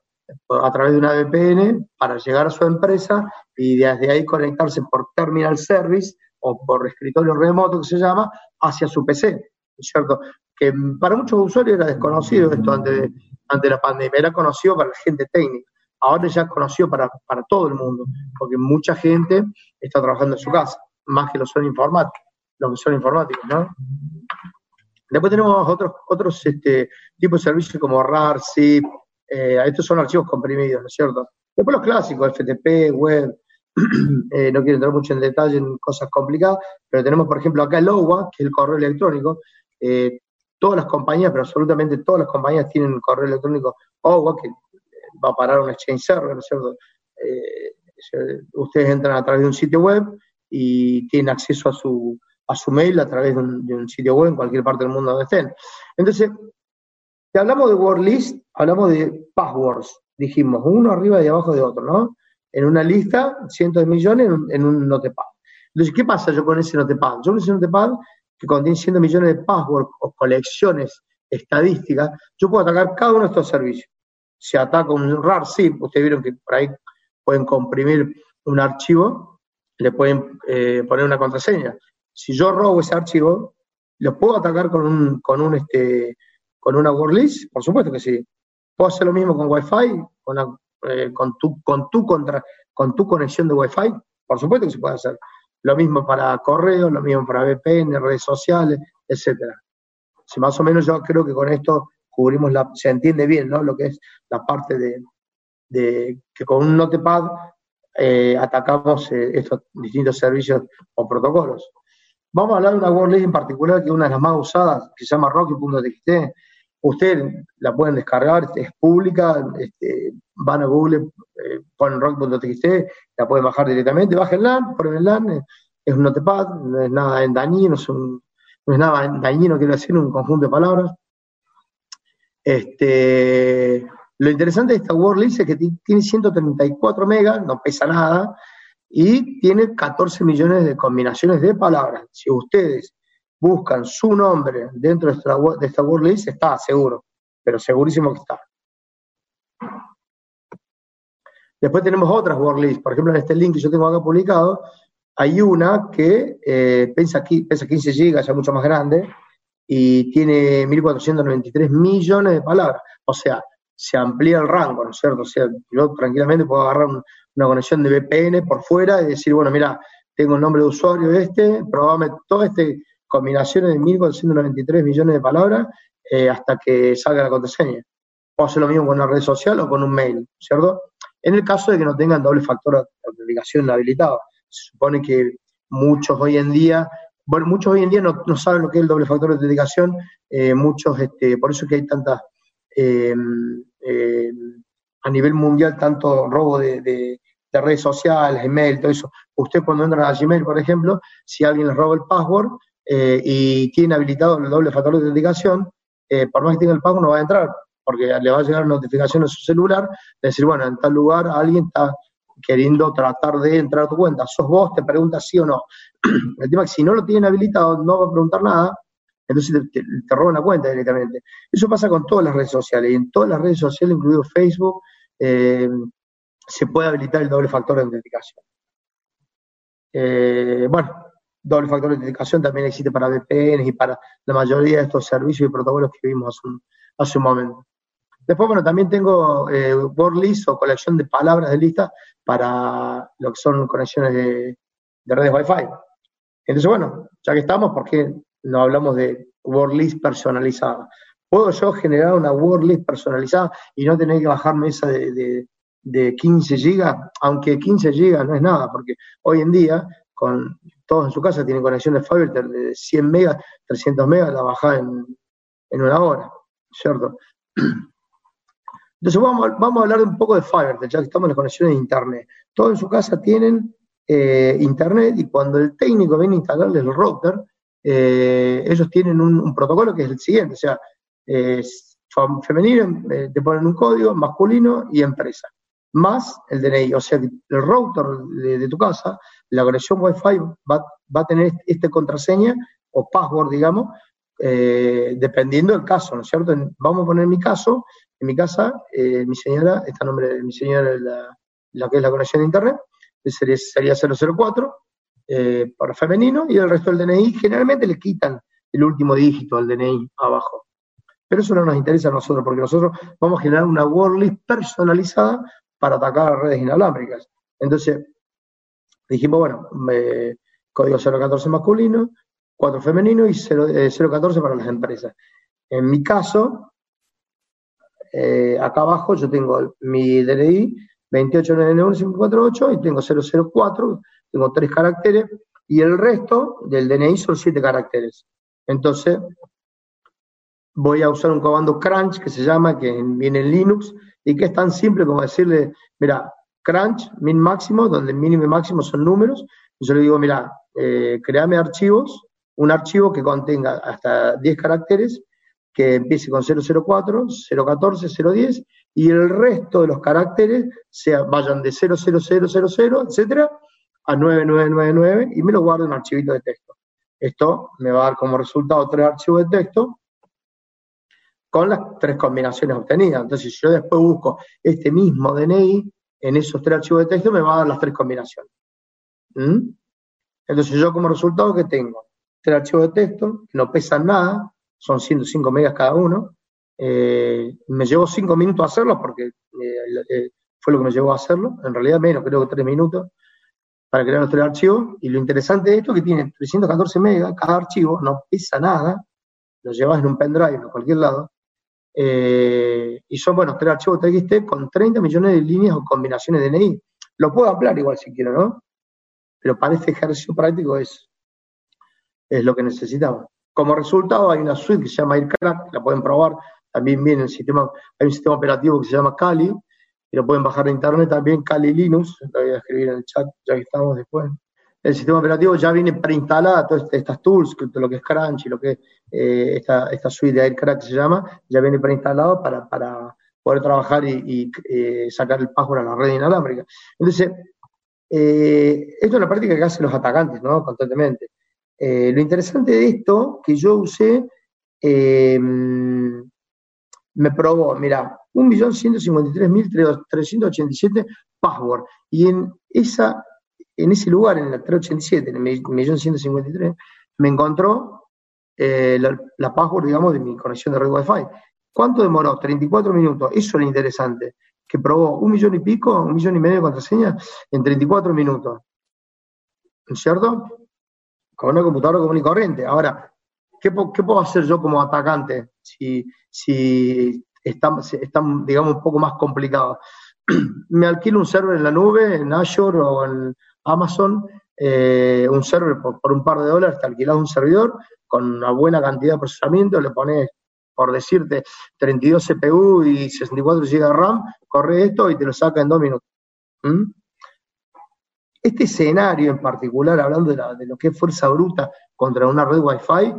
a través de una VPN para llegar a su empresa y desde ahí conectarse por terminal service o por escritorio remoto que se llama hacia su PC, ¿cierto? Que para muchos usuarios era desconocido esto antes de, antes la pandemia, era conocido para la gente técnica, ahora ya es conocido para, para todo el mundo, porque mucha gente está trabajando en su casa, más que los son informáticos, los que son informáticos, ¿no? Después tenemos otros, otros este, tipos de servicios como RAR, ZIP, eh, estos son archivos comprimidos, ¿no es cierto? Después los clásicos, FTP, web, eh, no quiero entrar mucho en detalle en cosas complicadas, pero tenemos, por ejemplo, acá el OWA, que es el correo electrónico. Eh, todas las compañías, pero absolutamente todas las compañías tienen un correo electrónico OWA, que va a parar un exchange server, ¿no cierto? ustedes entran a través de un sitio web y tienen acceso a su, a su mail a través de un, de un sitio web en cualquier parte del mundo donde estén. Entonces, si hablamos de word list, hablamos de passwords, dijimos, uno arriba y abajo de otro, ¿no? En una lista, cientos de millones en un, notepad. Entonces, ¿qué pasa yo con ese notepad? Yo con ese notepad que contiene cientos de millones de passwords o colecciones estadísticas, yo puedo atacar cada uno de estos servicios. Si ataco un RAR zip, ustedes vieron que por ahí pueden comprimir un archivo, le pueden eh, poner una contraseña. Si yo robo ese archivo, lo puedo atacar con un, con un este, ¿Con una list, Por supuesto que sí. ¿Puedo hacer lo mismo con Wi-Fi? ¿Con, eh, con, tu, con, tu contra, ¿Con tu conexión de Wi-Fi? Por supuesto que se puede hacer. Lo mismo para correo, lo mismo para VPN, redes sociales, etcétera. Si más o menos yo creo que con esto cubrimos la, se entiende bien, ¿no? Lo que es la parte de, que con un notepad eh, atacamos eh, estos distintos servicios o protocolos. Vamos a hablar de una WordList en particular, que es una de las más usadas, que se llama Rocky.txt, Ustedes la pueden descargar, es pública, este, van a Google, eh, ponen rock.txt, la pueden bajar directamente, bajen ponen el LAN, es un notepad, no es nada dañino, es no es nada dañino, quiero decir, un conjunto de palabras. Este, lo interesante de esta WordList es que tiene 134 megas, no pesa nada, y tiene 14 millones de combinaciones de palabras. Si ustedes buscan su nombre dentro de esta, de esta word list, está seguro, pero segurísimo que está. Después tenemos otras word lists, por ejemplo en este link que yo tengo acá publicado, hay una que eh, pesa, 15 GB, ya mucho más grande, y tiene 1.493 millones de palabras. O sea, se amplía el rango, ¿no es cierto? O sea, yo tranquilamente puedo agarrar una conexión de VPN por fuera y decir, bueno, mira, tengo el nombre de usuario este, probame todo este combinaciones de 1.493 millones de palabras eh, hasta que salga la contraseña. Puedo hacer lo mismo con una red social o con un mail, ¿cierto? En el caso de que no tengan doble factor de autenticación habilitado. Se supone que muchos hoy en día, bueno, muchos hoy en día no, saben lo que es el doble factor de autenticación, eh, muchos, este, por eso es que hay tantas, eh, a nivel mundial, tanto robo de, de, de, redes sociales, email, todo eso. Usted cuando entra a Gmail, por ejemplo, si alguien les roba el password, eh, y tiene habilitado el doble factor de autenticación, eh, por más que tenga el pago no va a entrar, porque le va a llegar notificación a su celular, de decir, bueno, en tal lugar alguien está queriendo tratar de entrar a tu cuenta. ¿Sos vos? Te pregunta sí o no. El tema es que si no lo tienen habilitado, no va a preguntar nada, entonces te, roban la cuenta directamente. Eso pasa con todas las redes sociales, y en todas las redes sociales, incluido Facebook, eh, se puede habilitar el doble factor de autenticación. bueno, doble factor de autenticación también existe para VPNs y para la mayoría de estos servicios y protocolos que vimos hace un, momento. Después, bueno, también tengo eh, word list o colección de palabras de lista para lo que son conexiones de, de redes Wi-Fi. Entonces, bueno, ya que estamos, ¿por qué no hablamos de word list personalizada? ¿Puedo yo generar una word list personalizada y no tener que bajarme esa de, de 15 gigas? Aunque 15 gigas no es nada, porque hoy en día con todos en su casa tienen conexión de Fiverr de 100 megas, 300 megas, la baja en, en una hora, ¿cierto? Entonces vamos, vamos a hablar un poco de Fiverr, ya que estamos en las conexiones de Internet. Todos en su casa tienen eh, Internet y cuando el técnico viene a instalarle el router, eh, ellos tienen un, protocolo que es el siguiente, o sea, femenino, eh, te ponen un código, masculino y empresa más el DNI. O sea, el router de, tu casa, la conexión Wi-Fi va, a tener esta contraseña o password, digamos, dependiendo del caso, ¿no es cierto? Vamos a poner mi caso, en mi casa, eh, mi señora, está nombre de mi señora, la, la, que es la conexión de Internet, sería, sería 004 eh, para femenino y el resto del DNI, generalmente le quitan el último dígito al DNI abajo. Pero eso no nos interesa a nosotros, porque nosotros vamos a generar una word list personalizada para atacar redes inalámbricas. Entonces, dijimos, bueno, código 014 masculino, 4 femenino y 0, 014 eh, para las empresas. En mi caso, eh, acá abajo yo tengo mi DNI 2891548 y tengo 004, tengo tres caracteres y el resto del DNI son siete caracteres. Entonces, voy a usar un comando crunch que se llama, que viene en Linux, y que es tan simple como decirle, mira, crunch, min máximo, donde mínimo y máximo son números, yo le digo, mira, eh, créame archivos, un archivo que contenga hasta 10 caracteres, que empiece con 004, 014, 010, y el resto de los caracteres sea, vayan de 00000, etcétera, a 9999, y me lo guardo en archivito de texto. Esto me va a dar como resultado tres archivos de texto con las tres combinaciones obtenidas. Entonces, si yo después busco este mismo DNI en esos tres archivos de texto, me va a dar las tres combinaciones. ¿Mm? Entonces, yo como resultado que tengo tres archivos de texto que no pesan nada, son 105 megas cada uno. Eh, me llevó cinco minutos a hacerlo porque eh, eh, fue lo que me llevó a hacerlo. En realidad, menos, creo que tres minutos para crear los tres archivos. Y lo interesante de esto es que tiene 314 megas, cada archivo no pesa nada, lo llevas en un pendrive en cualquier lado, y son, bueno, tres archivos TXT con 30 millones de líneas o combinaciones de DNI. Lo puedo ampliar igual si quiero, ¿no? Pero para este ejercicio práctico es, es lo que necesitamos. Como resultado hay una suite que se llama AirCrack, la pueden probar, también viene el sistema, hay un sistema operativo que se llama Kali, y lo pueden bajar de internet también, Kali Linux, lo voy a escribir en el chat ya que estamos después el sistema operativo ya viene preinstalada, todas estas tools, lo que es Crunch y lo que es eh, esta, esta suite de AirCrack que se llama, ya viene preinstalado para, para poder trabajar y, eh, sacar el password a la red inalámbrica. Entonces, eh, esto es una práctica que hacen los atacantes, ¿no? Constantemente. Lo interesante de esto, que yo usé, me probó, mira, 1.153.387 password. Y en esa en ese lugar, en la 387, en el millón 153, me encontró eh, la, password, digamos, de mi conexión de red Wi-Fi. ¿Cuánto demoró? 34 minutos. Eso es lo interesante. Que probó un millón y pico, un millón y medio de contraseñas en 34 minutos. ¿Cierto? Con una computadora común y corriente. Ahora, ¿qué, puedo hacer yo como atacante si, si está, digamos, un poco más complicado? me alquilo un server en la nube, en Azure o en Amazon, eh, un server por, un par de dólares, te alquilas un servidor con una buena cantidad de procesamiento, le pones, por decirte, 32 CPU y 64 GB de RAM, corre esto y te lo saca en dos minutos. ¿Mm? Este escenario en particular, hablando de, lo que es fuerza bruta contra una red Wi-Fi,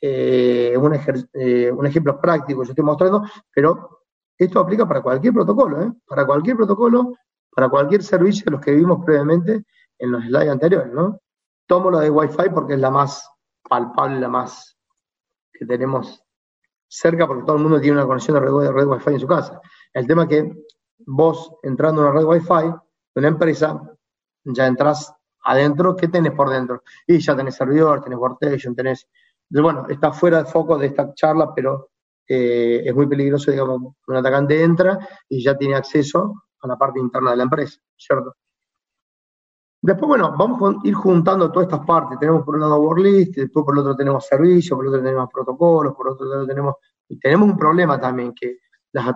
eh, un, eh, un, ejemplo práctico, yo estoy mostrando, pero esto aplica para cualquier protocolo, ¿eh? para cualquier protocolo, para cualquier servicio de los que vimos previamente en los slides anteriores, ¿no? Tomo la de Wi-Fi porque es la más palpable, la más que tenemos cerca, porque todo el mundo tiene una conexión de red, red Wi-Fi en su casa. El tema es que vos, entrando en una red Wi-Fi de una empresa, ya entras adentro, ¿qué tenés por dentro? Y ya tenés servidor, tenés workstation, tenés... Bueno, está fuera de foco de esta charla, pero eh, es muy peligroso, digamos, un atacante entra y ya tiene acceso a la parte interna de la empresa, ¿cierto? Después, bueno, vamos a ir juntando todas estas partes. Tenemos por un lado WordList, después por el otro tenemos servicios, por el otro tenemos protocolos, por otro lado tenemos... Y tenemos un problema también, que las,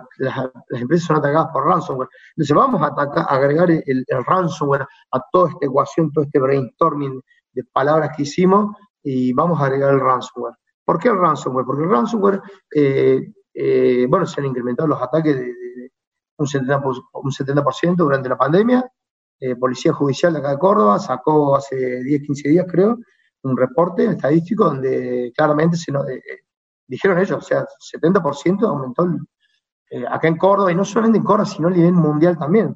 empresas son atacadas por ransomware. Entonces vamos a, agregar el, ransomware a toda esta ecuación, todo este brainstorming de palabras que hicimos y vamos a agregar el ransomware. ¿Por qué el ransomware? Porque el ransomware, eh, eh, bueno, se han incrementado los ataques de, un 70%, un 70 durante la pandemia eh, Policía Judicial de acá de Córdoba sacó hace 10, 15 días, creo, un reporte estadístico donde claramente se eh, eh, dijeron ellos, o sea, 70% aumentó acá en Córdoba, y no solamente en Córdoba, sino a nivel mundial también.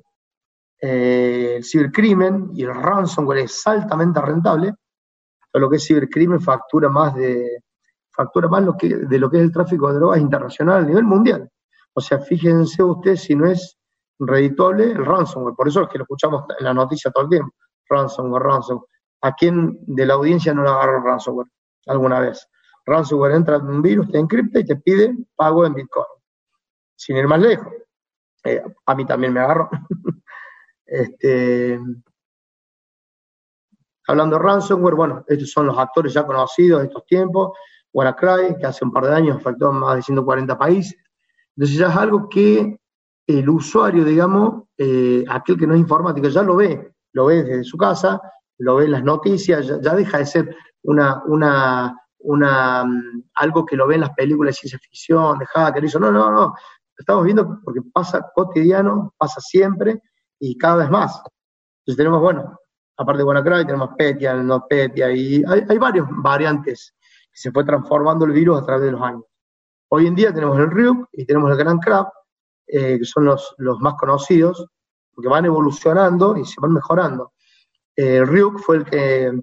el cibercrimen y el ransomware es altamente rentable, pero lo que es cibercrimen factura más de factura más lo que, de lo que es el tráfico de drogas internacional a nivel mundial. O sea, fíjense ustedes si no es redituable el ransomware. Por eso es que lo escuchamos en la noticia todo el tiempo. Ransomware, ransomware. ¿A quién de la audiencia no le agarró ransomware alguna vez? Ransomware entra en un virus, te encripta y te pide pago en Bitcoin. Sin ir más lejos. Eh, a mí también me agarró. este, hablando de ransomware, bueno, estos son los actores ya conocidos de estos tiempos. WannaCry, que hace un par de años afectó a más de 140 países. Entonces ya es algo que el usuario, digamos, eh, aquel que no es informático, ya lo ve, lo ve desde su casa, lo ve en las noticias, ya, deja de ser una, una, una, mm, algo que lo ve en las películas de ciencia ficción, de hacker, eso, no, no, no, estamos viendo porque pasa cotidiano, pasa siempre y cada vez más. Entonces tenemos, bueno, aparte de WannaCry, tenemos Petia, NotPetya, y hay, hay varias variantes que se fue transformando el virus a través de los años. Hoy en día tenemos el Ryuk y tenemos el Grand Crab, eh, que son los, más conocidos, porque van evolucionando y se van mejorando. Eh, Ryuk fue el que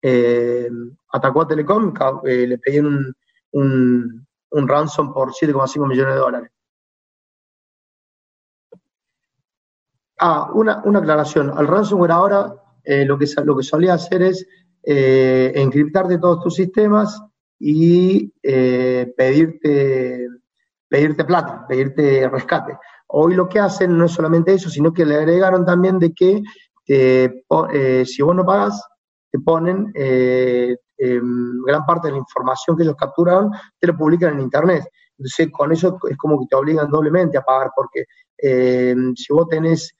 eh, atacó a Telecom, le pedían un, un, ransom por 7,5 millones de dólares. Ah, una, una aclaración. Al ransomware ahora lo, que, lo que solía hacer es encriptarte todos tus sistemas y pedirte pedirte plata, pedirte rescate. Hoy lo que hacen no es solamente eso, sino que le agregaron también de que eh, si vos no pagas, te ponen eh, em, gran parte de la información que ellos capturaron, te lo publican en Internet. Entonces, con eso es como que te obligan doblemente a pagar, porque em, si vos tenés eh,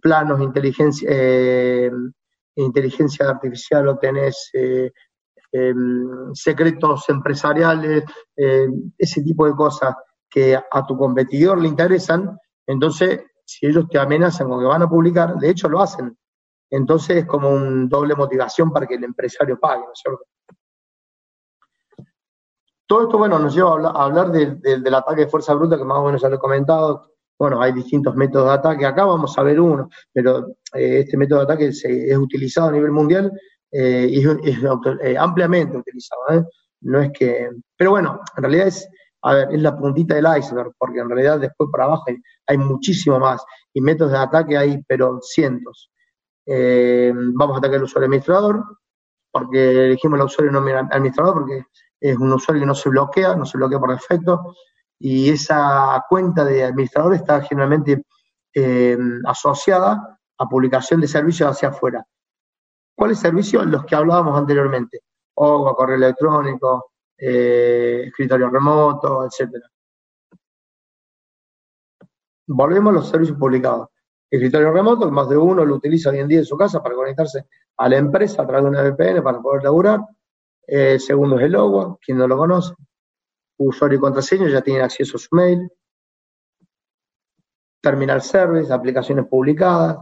planos de inteligencia, em, inteligencia artificial o tenés em, secretos empresariales, ese tipo de cosas, que a tu competidor le interesan, entonces si ellos te amenazan con que van a publicar, de hecho lo hacen. Entonces es como un doble motivación para que el empresario pague, ¿no es cierto? Todo esto, bueno, nos lleva a hablar, del ataque de fuerza bruta, que más o menos ya lo he comentado. Bueno, hay distintos métodos de ataque. Acá vamos a ver uno, pero eh, este método de ataque es utilizado a nivel mundial eh, y es, eh, ampliamente utilizado. No es que. Pero bueno, en realidad es a ver, es la puntita del iceberg, porque en realidad después para abajo hay, muchísimo más, y métodos de ataque hay, pero cientos. Vamos a atacar al usuario administrador, porque elegimos el usuario administrador, porque es un usuario que no se bloquea, no se bloquea por defecto, y esa cuenta de administrador está generalmente eh, asociada a publicación de servicios hacia afuera. ¿Cuáles servicios? Los que hablábamos anteriormente. O correo electrónico, eh, escritorio remoto, etcétera. Volvemos a los servicios publicados. Escritorio remoto, más de uno lo utiliza hoy en día en su casa para conectarse a la empresa a través de una VPN para poder laburar. Eh, segundo es el logo, quien no lo conoce. Usuario y contraseña ya tienen acceso a su mail. Terminal Service, aplicaciones publicadas.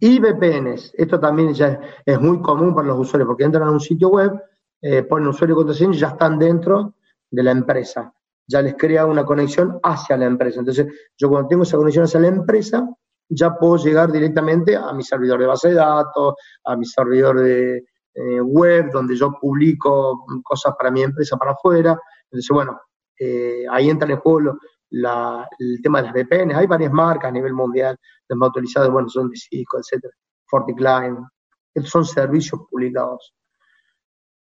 Y VPNs. Esto también ya es muy común para los usuarios porque entran a un sitio web eh, ponen usuario y contraseña y ya están dentro de la empresa. Ya les crea una conexión hacia la empresa. Entonces, yo cuando tengo esa conexión hacia la empresa, ya puedo llegar directamente a mi servidor de base de datos, a mi servidor de eh, web, donde yo publico cosas para mi empresa para afuera. Entonces, bueno, eh, ahí entran en juego el tema de las VPNs. Hay varias marcas a nivel mundial, las más utilizadas, bueno, son de Cisco, etcétera, FortiClient. Estos son servicios publicados.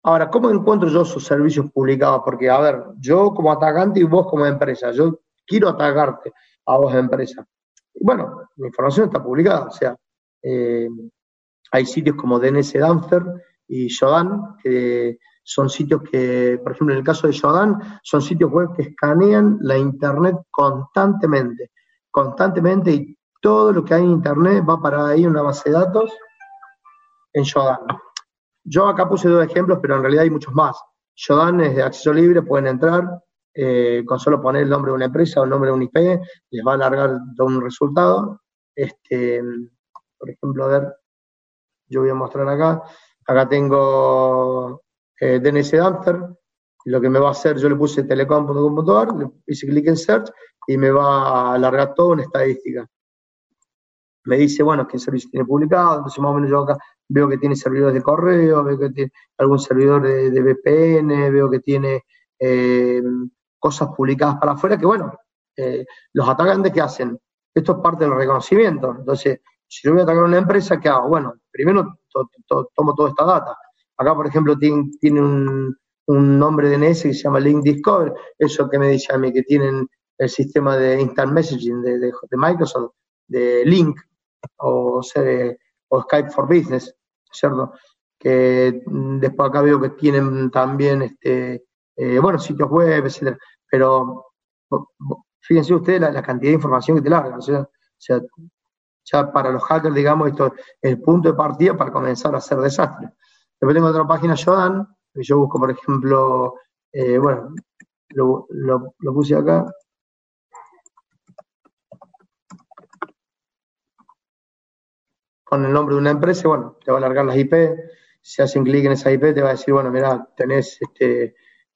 Ahora, ¿cómo encuentro yo esos servicios publicados? Porque, a ver, yo como atacante y vos como empresa, yo quiero atacarte a vos empresa. Bueno, la información está publicada, o sea, eh, hay sitios como DNS Dancer y Shodan, que son sitios que, por ejemplo, en el caso de Shodan, son sitios web que escanean la Internet constantemente, constantemente, y todo lo que hay en Internet va para ahí una base de datos en Shodan. Yo acá puse dos ejemplos, pero en realidad hay muchos más. Shodan es de acceso libre, pueden entrar, eh, con solo poner el nombre de una empresa o el nombre de un IP, les va a alargar un resultado. Este, por ejemplo, a ver, yo voy a mostrar acá. Acá tengo eh, DNS Dancer. Lo que me va a hacer, yo le puse telecom.com.ar, le hice clic en search y me va a alargar toda una estadística. Me dice, bueno, qué servicio tiene publicado, entonces más o menos yo acá veo que tiene servidores de correo, veo que tiene algún servidor de, VPN, veo que tiene eh, cosas publicadas para afuera, que bueno, eh, los atacantes que hacen, esto es parte del reconocimiento. Entonces, si yo voy a atacar una empresa, ¿qué hago? Bueno, primero tomo toda esta data. Acá, por ejemplo, tiene, un, nombre DNS que se llama Link Discover, eso que me dice a mí que tienen el sistema de instant messaging de, Microsoft, de Link o, o Skype for Business, ¿cierto? Que después acá veo que tienen también, este, eh, bueno, sitios web, etcétera. Pero fíjense ustedes la, cantidad de información que te larga, o sea, ya para los hackers, digamos, esto es el punto de partida para comenzar a hacer desastres. Después tengo otra página, Jodan, que yo busco, por ejemplo, eh, bueno, lo, puse acá. Con el nombre de una empresa, bueno, te va a alargar las IP. Si hacen clic en esa IP, te va a decir, bueno, mira, tenés este,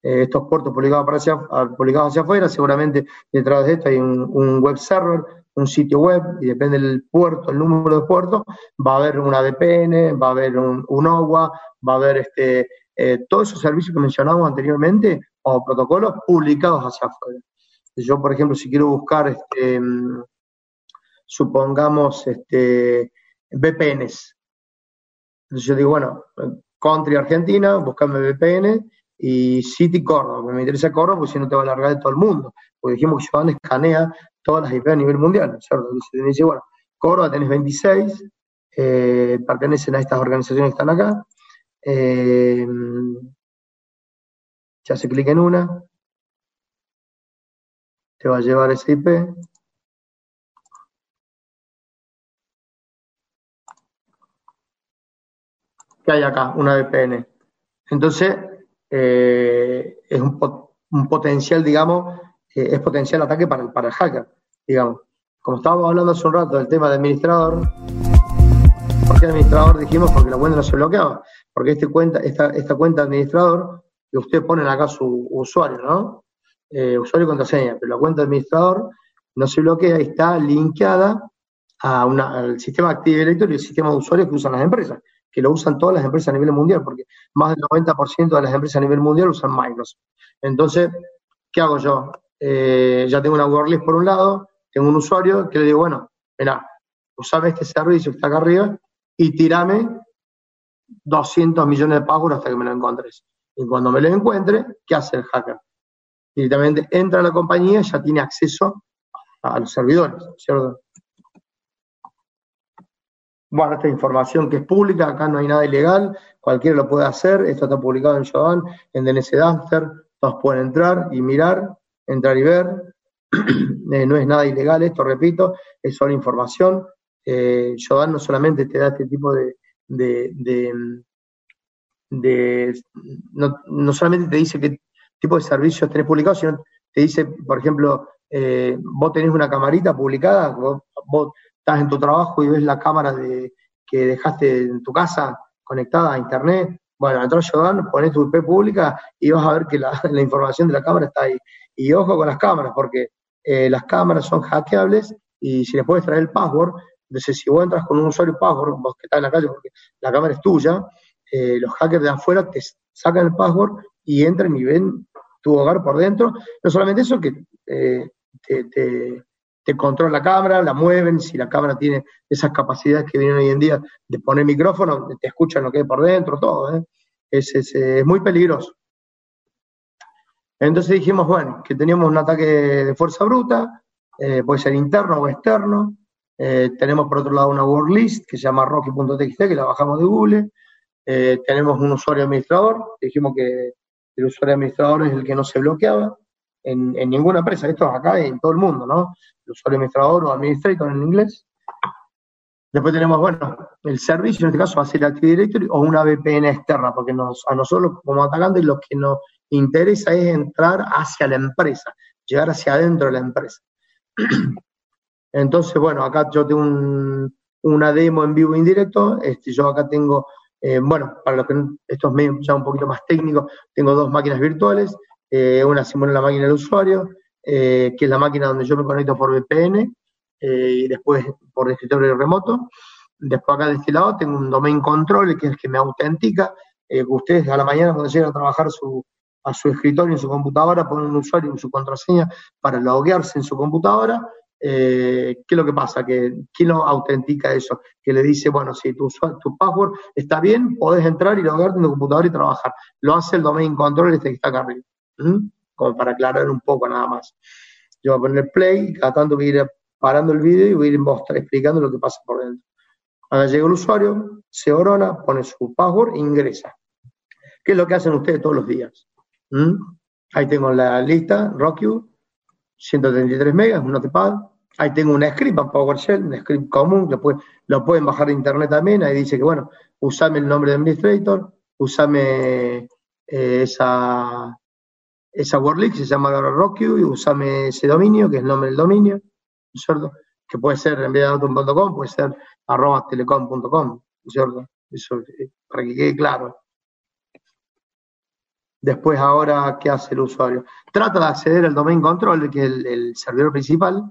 eh, estos puertos publicados, hacia, publicados hacia afuera. Seguramente detrás de esto hay un web server un sitio web y depende del puerto, el número de puertos, va a haber una VPN, va a haber un, OWA, va a haber este, eh, todos esos servicios que mencionamos anteriormente o protocolos publicados hacia afuera. Yo, por ejemplo, si quiero buscar, este, supongamos, este, VPNs, entonces yo digo, bueno, Country Argentina, buscame VPN y City Córdoba, me interesa Córdoba porque si no te va a alargar de todo el mundo, porque dijimos que Joan escanea todas las IP a nivel mundial, ¿cierto? Entonces bueno, Córdoba tenés 26, eh, pertenecen a estas organizaciones que están acá, eh, se clic en una, te va a llevar ese IP, ¿Qué hay acá? Una VPN. Entonces, eh, es un, potencial, digamos, es potencial ataque para, para el hacker, digamos. Como estábamos hablando hace un rato del tema de administrador, ¿por qué administrador dijimos? Porque la cuenta no se bloqueaba. Porque este cuenta, esta, esta cuenta administrador, que ustedes ponen acá su usuario, ¿no? Eh, usuario y contraseña, pero la cuenta administrador no se bloquea y está linkeada a una, al sistema Active Directory y el sistema de usuarios que usan las empresas, que lo usan todas las empresas a nivel mundial, porque más del 90% de las empresas a nivel mundial usan Microsoft. Entonces, ¿qué hago yo? Eh, ya tengo una WordList por un lado, tengo un usuario que le digo, bueno, mira, usame este servicio que está acá arriba y tirame 200 millones de passwords hasta que me lo encuentres. Y cuando me lo encuentre, ¿qué hace el hacker? Directamente entra a la compañía ya tiene acceso a los servidores, ¿cierto? Bueno, esta información que es pública, acá no hay nada ilegal, cualquiera lo puede hacer, esto está publicado en Jodan, en DNS Dumpster, todos pueden entrar y mirar entrar y ver. Eh, no es nada ilegal esto, repito, es solo información. Eh, no solamente te da este tipo de... no, solamente te dice qué tipo de servicios tenés publicados, sino te dice, por ejemplo, eh, vos tenés una camarita publicada, vos, estás en tu trabajo y ves la cámara de, que dejaste en tu casa conectada a internet. Bueno, entras a Shodan, pones tu IP pública y vas a ver que la, la información de la cámara está ahí. Y ojo con las cámaras, porque eh, las cámaras son hackeables y si les puedes traer el password, entonces si vos entras con un usuario password, vos que estás en la calle porque la cámara es tuya, eh, los hackers de afuera te sacan el password y entran y ven tu hogar por dentro. No solamente eso, que eh, te, controla la cámara, la mueven, si la cámara tiene esas capacidades que vienen hoy en día de poner micrófono, te escuchan lo que hay por dentro, todo. ¿eh? Es, es, muy peligroso. Entonces dijimos, bueno, que teníamos un ataque de fuerza bruta, eh, puede ser interno o externo. Eh, tenemos por otro lado una word list que se llama rocky.txt, que la bajamos de Google. Eh, tenemos un usuario administrador, dijimos que el usuario administrador es el que no se bloqueaba en, ninguna empresa, esto es acá en todo el mundo, ¿no? El usuario administrador o administrator en inglés. Después tenemos, bueno, el servicio, en este caso va a ser Active Directory o una VPN externa, porque nos, a nosotros como atacantes lo que nos interesa es entrar hacia la empresa, llegar hacia adentro de la empresa. Entonces, bueno, acá yo tengo una demo en vivo indirecto. Este, yo acá tengo, eh, bueno, para los que esto es ya un poquito más técnico, tengo dos máquinas virtuales. Eh, una simula la máquina del usuario, eh, que es la máquina donde yo me conecto por VPN y después por escritorio remoto. Después acá de este lado tengo un domain control, que es el que me autentica. ustedes a la mañana cuando llegan a trabajar su, a su escritorio en su computadora, ponen un usuario y su contraseña para loguearse en su computadora eh, ¿qué es lo que pasa? Que, ¿Quién lo autentica eso? Que le dice, bueno, si tu, tu password está bien, podés entrar y logarte en tu computadora y trabajar. Lo hace el domain control este que está acá arriba. Como para aclarar un poco nada más. Yo voy a poner play y cada tanto voy a ir parando el vídeo y voy a ir mostrar, explicando lo que pasa por dentro. Ahora llega el usuario, se orona, pone su password e ingresa. ¿Qué es lo que hacen ustedes todos los días? Ahí tengo la lista, RockU, 133 megas, un notepad. Ahí tengo una script en PowerShell, un script común, lo, lo pueden bajar de internet también. Ahí dice que, bueno, usame el nombre de administrator, usame eh, esa, esa WordLink, se llama RockU, y usame ese dominio, que es el nombre del dominio, ¿cierto? Que puede ser en puede ser arroba telecom.com, ¿cierto? Eso, eh, para que quede claro. Después ahora, ¿qué hace el usuario? Trata de acceder al domain control, que es el, servidor principal.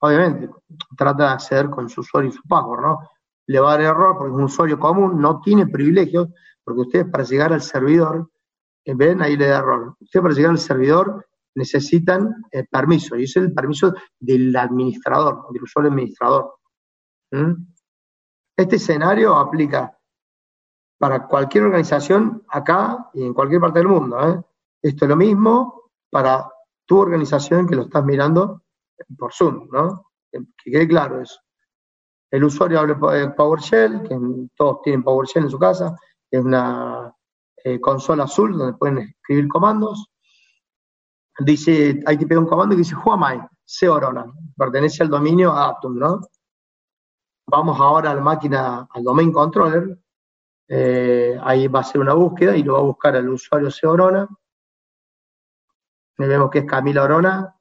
Obviamente, trata de acceder con su usuario y su password, ¿no? Le va a dar error porque es un usuario común, no tiene privilegios, porque ustedes para llegar al servidor, ven, ahí le da error. Ustedes para llegar al servidor necesitan eh, permiso, y es el permiso del administrador, del usuario administrador. ¿Mm? Este escenario aplica para cualquier organización acá y en cualquier parte del mundo. ¿eh? Esto es lo mismo para tu organización que lo estás mirando por Zoom, ¿no? Que, quede claro eso. El usuario habla PowerShell, que todos tienen PowerShell en su casa, es una eh, consola azul donde pueden escribir comandos. Dice, hay que pedir un comando que dice Huamai, se orona, pertenece al dominio Atom, ¿no? Vamos ahora a la máquina, al domain controller, eh, ahí va a hacer una búsqueda y lo va a buscar al usuario Seorona. Vemos que es Camila Orona.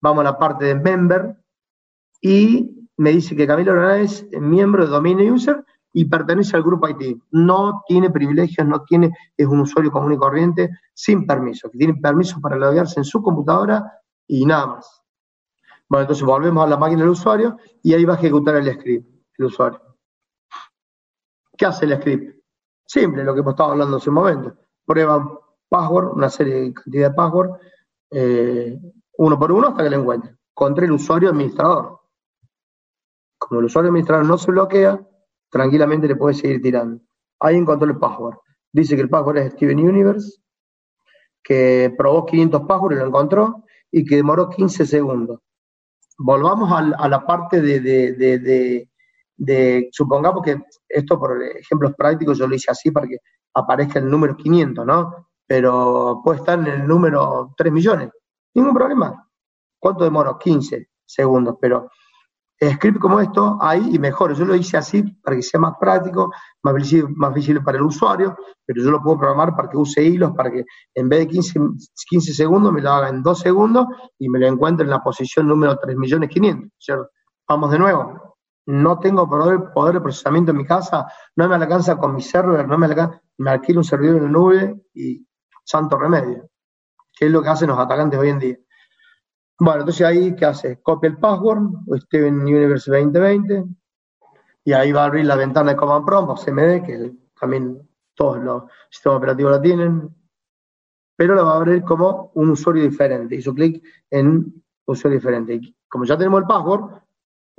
Vamos a la parte de member y me dice que Camila Orona es miembro de dominio user y pertenece al grupo IT. No tiene privilegios, no tiene, es un usuario común y corriente sin permiso, que tiene permiso para loguearse en su computadora y nada más. Bueno, entonces volvemos a la máquina del usuario y ahí va a ejecutar el script, el usuario. ¿Qué hace el script? Simple, lo que hemos estado hablando hace un momento. Prueba password, una serie de cantidad de password, eh, uno por uno hasta que lo encuentre. Contra el usuario administrador. Como el usuario administrador no se bloquea, tranquilamente le puede seguir tirando. Ahí encontró el password. Dice que el password es Steven Universe, que probó 500 passwords y lo encontró, y que demoró 15 segundos. Volvamos a, la parte de, supongamos que esto por ejemplos prácticos yo lo hice así para que aparezca el número 500, ¿no? Pero puede estar en el número 3 millones, ningún problema. ¿Cuánto demoró? 15 segundos, pero script como esto hay y mejor. Yo lo hice así para que sea más práctico, más visible, más visible para el usuario, pero yo lo puedo programar para que use hilos, para que en vez de 15, 15 segundos me lo haga en 2 segundos y me lo encuentre en la posición número 3.500.000, ¿cierto? Vamos de nuevo no tengo poder, poder de procesamiento en mi casa, no me alcanza con mi server, no me alcanza, me alquilo un servidor en la nube y santo remedio, que es lo que hacen los atacantes hoy en día. Bueno, entonces ahí, ¿qué hace? Copia el password, Steven Universe 2020, y ahí va a abrir la ventana de Command Prompt o CMD, que también todos los sistemas operativos la tienen, pero lo va a abrir como un usuario diferente. Hizo clic en usuario diferente. Y como ya tenemos el password,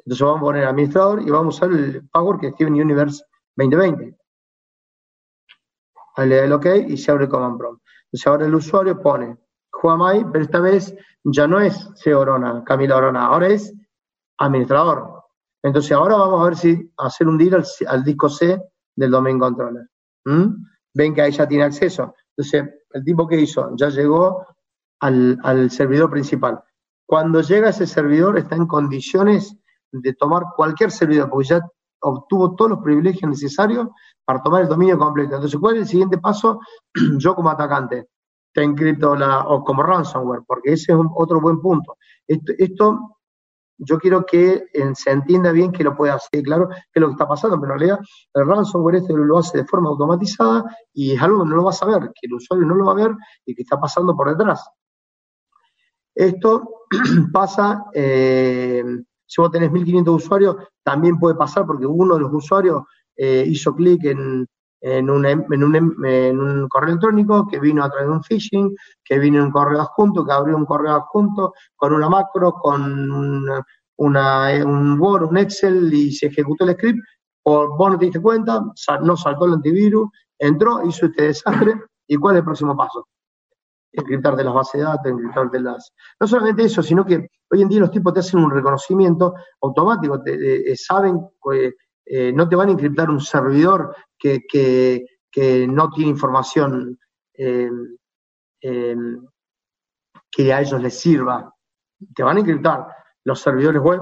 entonces vamos a poner administrador y vamos a usar el password que es Steven Universe 2020. Ahí le da el OK y se abre el command prompt. Entonces ahora el usuario pone Juamai, pero esta vez ya no es Seorona, Camila Orona, ahora es administrador. Entonces ahora vamos a ver si hacer un deal al, disco C del domain controller. Ven que ahí ya tiene acceso. Entonces, el tipo que hizo ya llegó al, al servidor principal. Cuando llega ese servidor está en condiciones de tomar cualquier servidor, porque ya obtuvo todos los privilegios necesarios para tomar el dominio completo. Entonces, ¿cuál es el siguiente paso? Yo como atacante te encripto la, o como ransomware, porque ese es otro buen punto. Esto, yo quiero que se entienda bien que lo puede hacer, claro, qué es lo que está pasando, pero en realidad el ransomware este lo hace de forma automatizada y es algo que no lo va a saber, que el usuario no lo va a ver y que está pasando por detrás. Esto pasa, eh, si vos tenés 1500 usuarios, también puede pasar porque uno de los usuarios eh, hizo clic en, en, un, en, un, en un correo electrónico que vino a través de un phishing, que vino en un correo adjunto, que abrió un correo adjunto con una macro, con una, un Word, un Excel y se ejecutó el script, o vos no te diste cuenta, no saltó el antivirus, entró, hizo este desastre, ¿y cuál es el próximo paso? Encriptar de las bases de datos, encriptar de las... No solamente eso, sino que hoy en día los tipos te hacen un reconocimiento automático, te, eh, saben... Eh, eh, no te van a encriptar un servidor que, que, no tiene información em, em, que a ellos les sirva. Te van a encriptar los servidores web,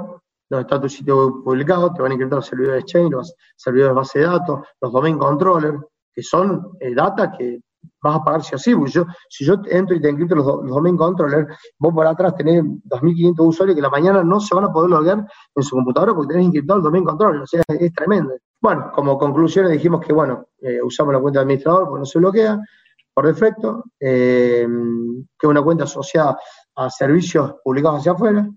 donde está tu sitio web publicado, te van a encriptar los servidores chain, los servidores de base de datos, los domain controllers, que son eh, data que vas a pagar si así. Yo, si yo entro y te encripto los, domain controllers, vos por atrás tenés 2.500 usuarios que la mañana no se van a poder loguear en su computadora porque tenés encriptado el domain controller. O sea, es, tremendo. Bueno, como conclusiones dijimos que, bueno, eh, usamos la cuenta de administrador porque no se bloquea por defecto, eh, que es una cuenta asociada a servicios publicados hacia afuera,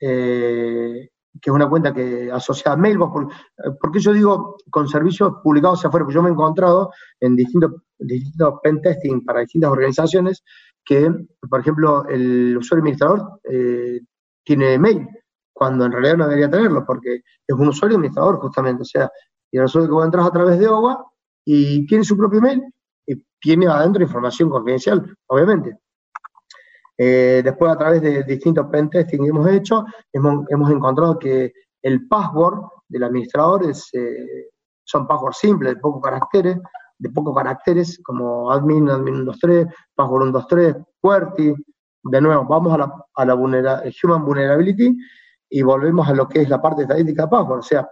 eh, que es una cuenta que asociada a Mailbox. ¿Por, qué yo digo con servicios publicados afuera? Porque yo me he encontrado en distintos, distintos pen testing para distintas organizaciones que, por ejemplo, el usuario administrador eh, tiene mail, cuando en realidad no debería tenerlo, porque es un usuario administrador justamente. O sea, y resulta que vos entras a través de OWA y tiene su propio mail y tiene adentro información confidencial, obviamente. Eh, después, a través de distintos pentesting que hemos hecho, hemos, encontrado que el password del administrador es, eh, son passwords simples, de pocos caracteres, de pocos caracteres, como admin, admin 123, password 123, QWERTY. De nuevo, vamos a la, a la human vulnerability y volvemos a lo que es la parte estadística de password. O sea,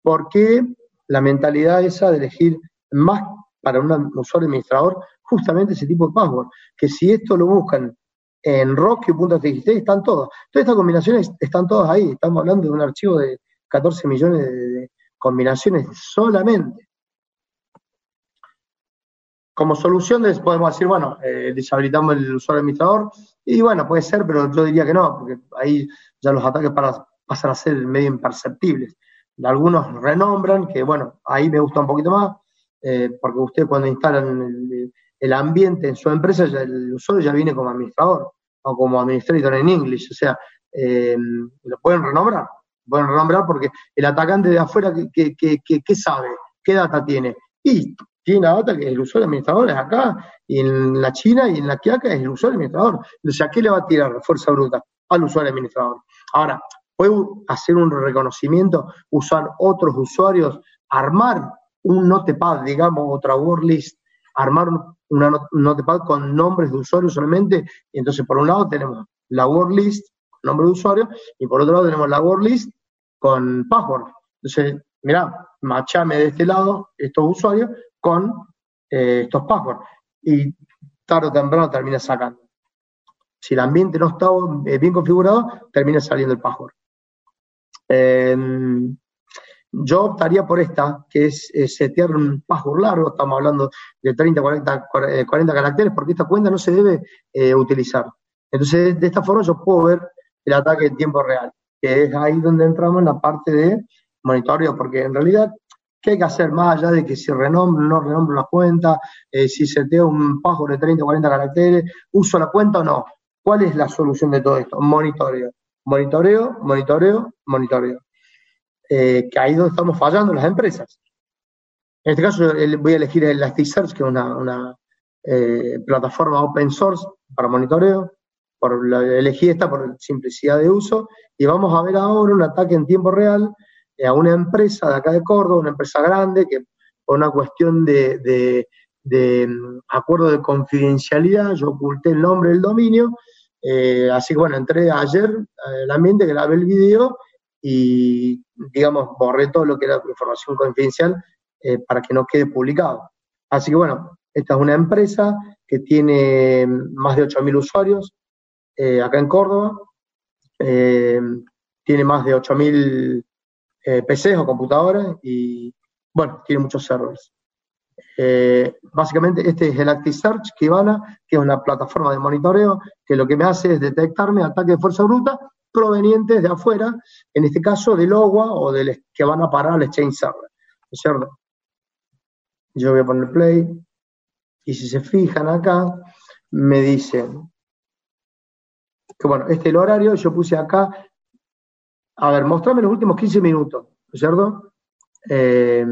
¿por qué la mentalidad esa de elegir más para un usuario administrador justamente ese tipo de password? Que si esto lo buscan en rock.txt están todos. Todas estas combinaciones están todas ahí. Estamos hablando de un archivo de 14 millones de, combinaciones solamente. Como solución podemos decir, bueno, eh, deshabilitamos el usuario administrador, y bueno, puede ser, pero yo diría que no, porque ahí ya los ataques para, pasan a ser medio imperceptibles. Algunos renombran, que bueno, ahí me gusta un poquito más, eh, porque usted cuando instalan el, el, ambiente en su empresa, ya el usuario ya viene como administrador o como administrator en English, o sea, eh, lo pueden renombrar, pueden renombrar porque el atacante de afuera, ¿qué, sabe? ¿Qué data tiene? Y tiene la data que el usuario administrador es acá, y en la China y en la Quiaca es el usuario administrador. O sea, ¿qué le va a tirar fuerza bruta? Al usuario administrador. Ahora, puede hacer un reconocimiento, usar otros usuarios, armar un notepad, digamos, otra word list, armar una notepad con nombres de usuarios solamente, y entonces por un lado tenemos la word list, nombre de usuario, y por otro lado tenemos la word list con password. Entonces, mira, machame de este lado estos usuarios con eh, estos passwords. Y tarde o temprano termina sacando. Si el ambiente no está bien configurado, termina saliendo el password. Em, yo optaría por esta, que es setear un password largo, estamos hablando de 30, 40, 40 caracteres, porque esta cuenta no se debe eh, utilizar. Entonces, de esta forma yo puedo ver el ataque en tiempo real, que es ahí donde entramos en la parte de monitoreo, porque en realidad, ¿qué hay que hacer más allá de que si renombro o no renombro la cuenta, eh, si seteo un password de 30 o 40 caracteres, uso la cuenta o no? ¿Cuál es la solución de todo esto? Monitoreo. monitoreo, monitoreo, monitoreo. Eh, que ahí es donde estamos fallando las empresas. En este caso voy a elegir Elasticsearch, que es una, eh, plataforma open source para monitoreo. Por elegí esta por simplicidad de uso. Y vamos a ver ahora un ataque en tiempo real a una empresa de acá de Córdoba, una empresa grande, que por una cuestión de, mm, acuerdo de confidencialidad, yo oculté el nombre del dominio, eh, así que bueno, entré ayer al ambiente, grabé el video y, digamos, borré todo lo que era información confidencial eh, para que no quede publicado. Así que bueno, esta es una empresa que tiene más de 8.000 usuarios eh, acá en Córdoba, tiene más de 8.000 eh, PCs o computadoras y, bueno, tiene muchos servers. Eh, básicamente este es el ActiveSearch Kibana, que es una plataforma de monitoreo que lo que me hace es detectarme ataques de fuerza bruta provenientes de afuera, en este caso del OWA o del que van a parar al Exchange Server. ¿cierto? Yo voy a poner play y si se fijan acá, me dicen que bueno, este es el horario, yo puse acá a ver, mostrame los últimos 15 minutos, ¿no es cierto? Eh,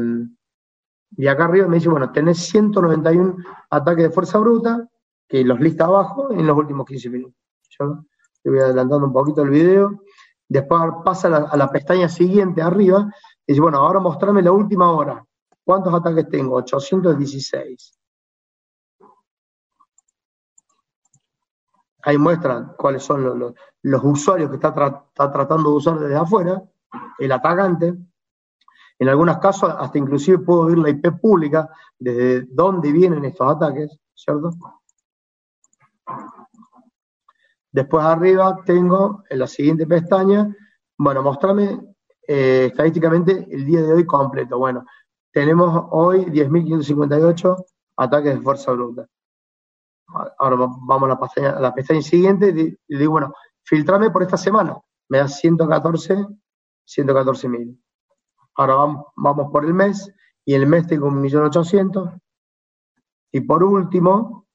y acá arriba me dice, bueno, tenés 191 ataques de fuerza bruta, que los lista abajo en los últimos 15 minutos. Yo te voy adelantando un poquito el video. Después pasa a la, pestaña siguiente arriba y dice, bueno, ahora mostrame la última hora. ¿Cuántos ataques tengo? 816. Ahí muestran cuáles son los, usuarios que está, tratando de usar desde afuera, el atacante. En algunos casos, hasta inclusive puedo ver la IP pública, desde dónde vienen estos ataques, ¿cierto? Después arriba tengo en la siguiente pestaña, bueno, mostrame eh, estadísticamente el día de hoy completo. Bueno, tenemos hoy 10.558 ataques de fuerza bruta ahora vamos a la pestaña, la pestaña siguiente y digo, bueno, filtrame por esta semana. Me da 114, 114 mil. Ahora vamos, vamos por el mes y el mes tengo 1.800.000. Y por último,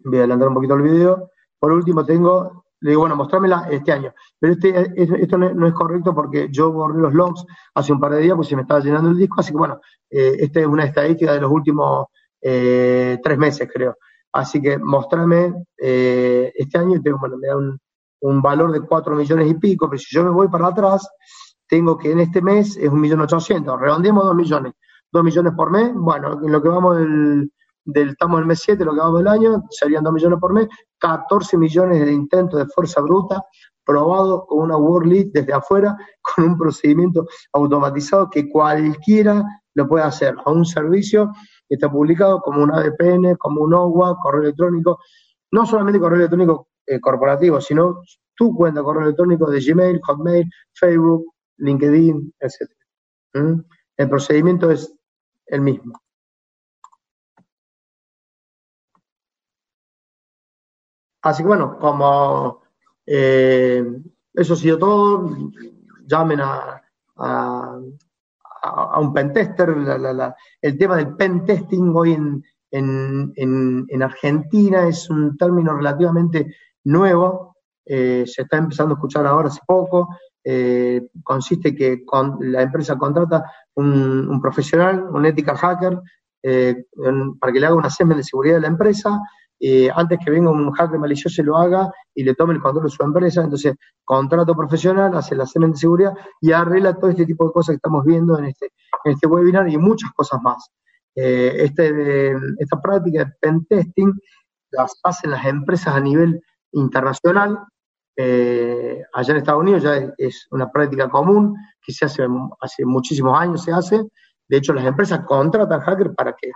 voy a adelantar un poquito el video, por último tengo, le digo, bueno, mostrámela este año. Pero este, esto no es correcto porque yo borré los logs hace un par de días, pues se me estaba llenando el disco, así que bueno, eh, esta es una estadística de los últimos eh, tres meses, creo. Así que mostrame eh, este año tengo, bueno, me da un, valor de 4 millones y pico, pero si yo me voy para atrás, tengo que en este mes es un millón ochocientos, redondeemos 2 millones. 2 millones por mes, bueno, en lo que vamos del, del estamos en el mes 7, lo que vamos del año, serían 2 millones por mes, 14 millones de intentos de fuerza bruta, probado con una Lead desde afuera, con un procedimiento automatizado que cualquiera lo puede hacer a un servicio está publicado como un ADPN, como un OWA, correo electrónico, no solamente correo electrónico eh, corporativo, sino tu cuenta correo electrónico de Gmail, Hotmail, Facebook, LinkedIn, etc. ¿Mm? El procedimiento es el mismo. Así que bueno, como eh, eso ha sido todo, llamen a a, un pentester, el tema del pentesting hoy en, Argentina es un término relativamente nuevo, eh, se está empezando a escuchar ahora hace poco, eh, consiste que la empresa contrata un, profesional, un ethical hacker, eh, para que le haga un assessment de seguridad de la empresa, eh, antes que venga un hacker malicioso y lo haga y le tome el control de su empresa, entonces contrato profesional, hace la cena de seguridad y arregla todo este tipo de cosas que estamos viendo en este, este webinar y muchas cosas más. Eh, este, esta práctica de pen testing las hacen las empresas a nivel internacional. Eh, allá en Estados Unidos ya es, una práctica común que se hace hace muchísimos años se hace. De hecho, las empresas contratan hackers para que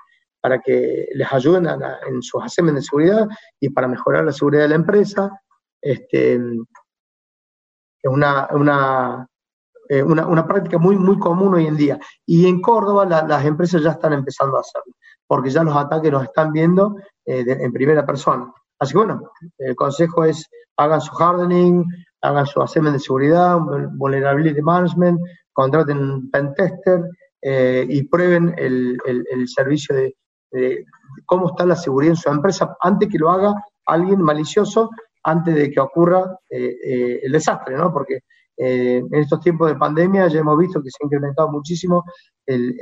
para que les ayuden en sus asesores de seguridad y para mejorar la seguridad de la empresa. Este, es una, una, eh, una, práctica muy, muy común hoy en día. Y en Córdoba las empresas ya están empezando a hacerlo, porque ya los ataques los están viendo eh, en primera persona. Así que bueno, el consejo es hagan su hardening, hagan su assessment de seguridad, vulnerability management, contraten un pentester eh, y prueben el, el servicio de, cómo está la seguridad en su empresa antes que lo haga alguien malicioso antes de que ocurra el desastre, ¿no? Porque en estos tiempos de pandemia ya hemos visto que se ha incrementado muchísimo el,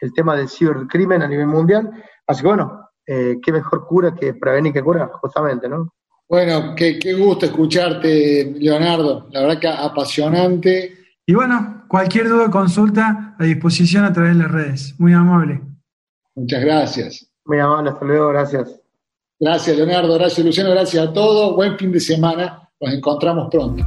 el tema del cibercrimen a nivel mundial. Así que bueno, qué mejor cura que prevenir que curar, justamente, ¿no?
Bueno, qué, qué gusto escucharte, Leonardo. La verdad que apasionante.
Y bueno, cualquier duda o consulta a disposición a través de las redes. Muy amable.
Muchas gracias.
Muy amable, hasta luego, gracias.
Gracias, Leonardo. Gracias, Luciano. Gracias a todos. Buen fin de semana. Nos encontramos pronto.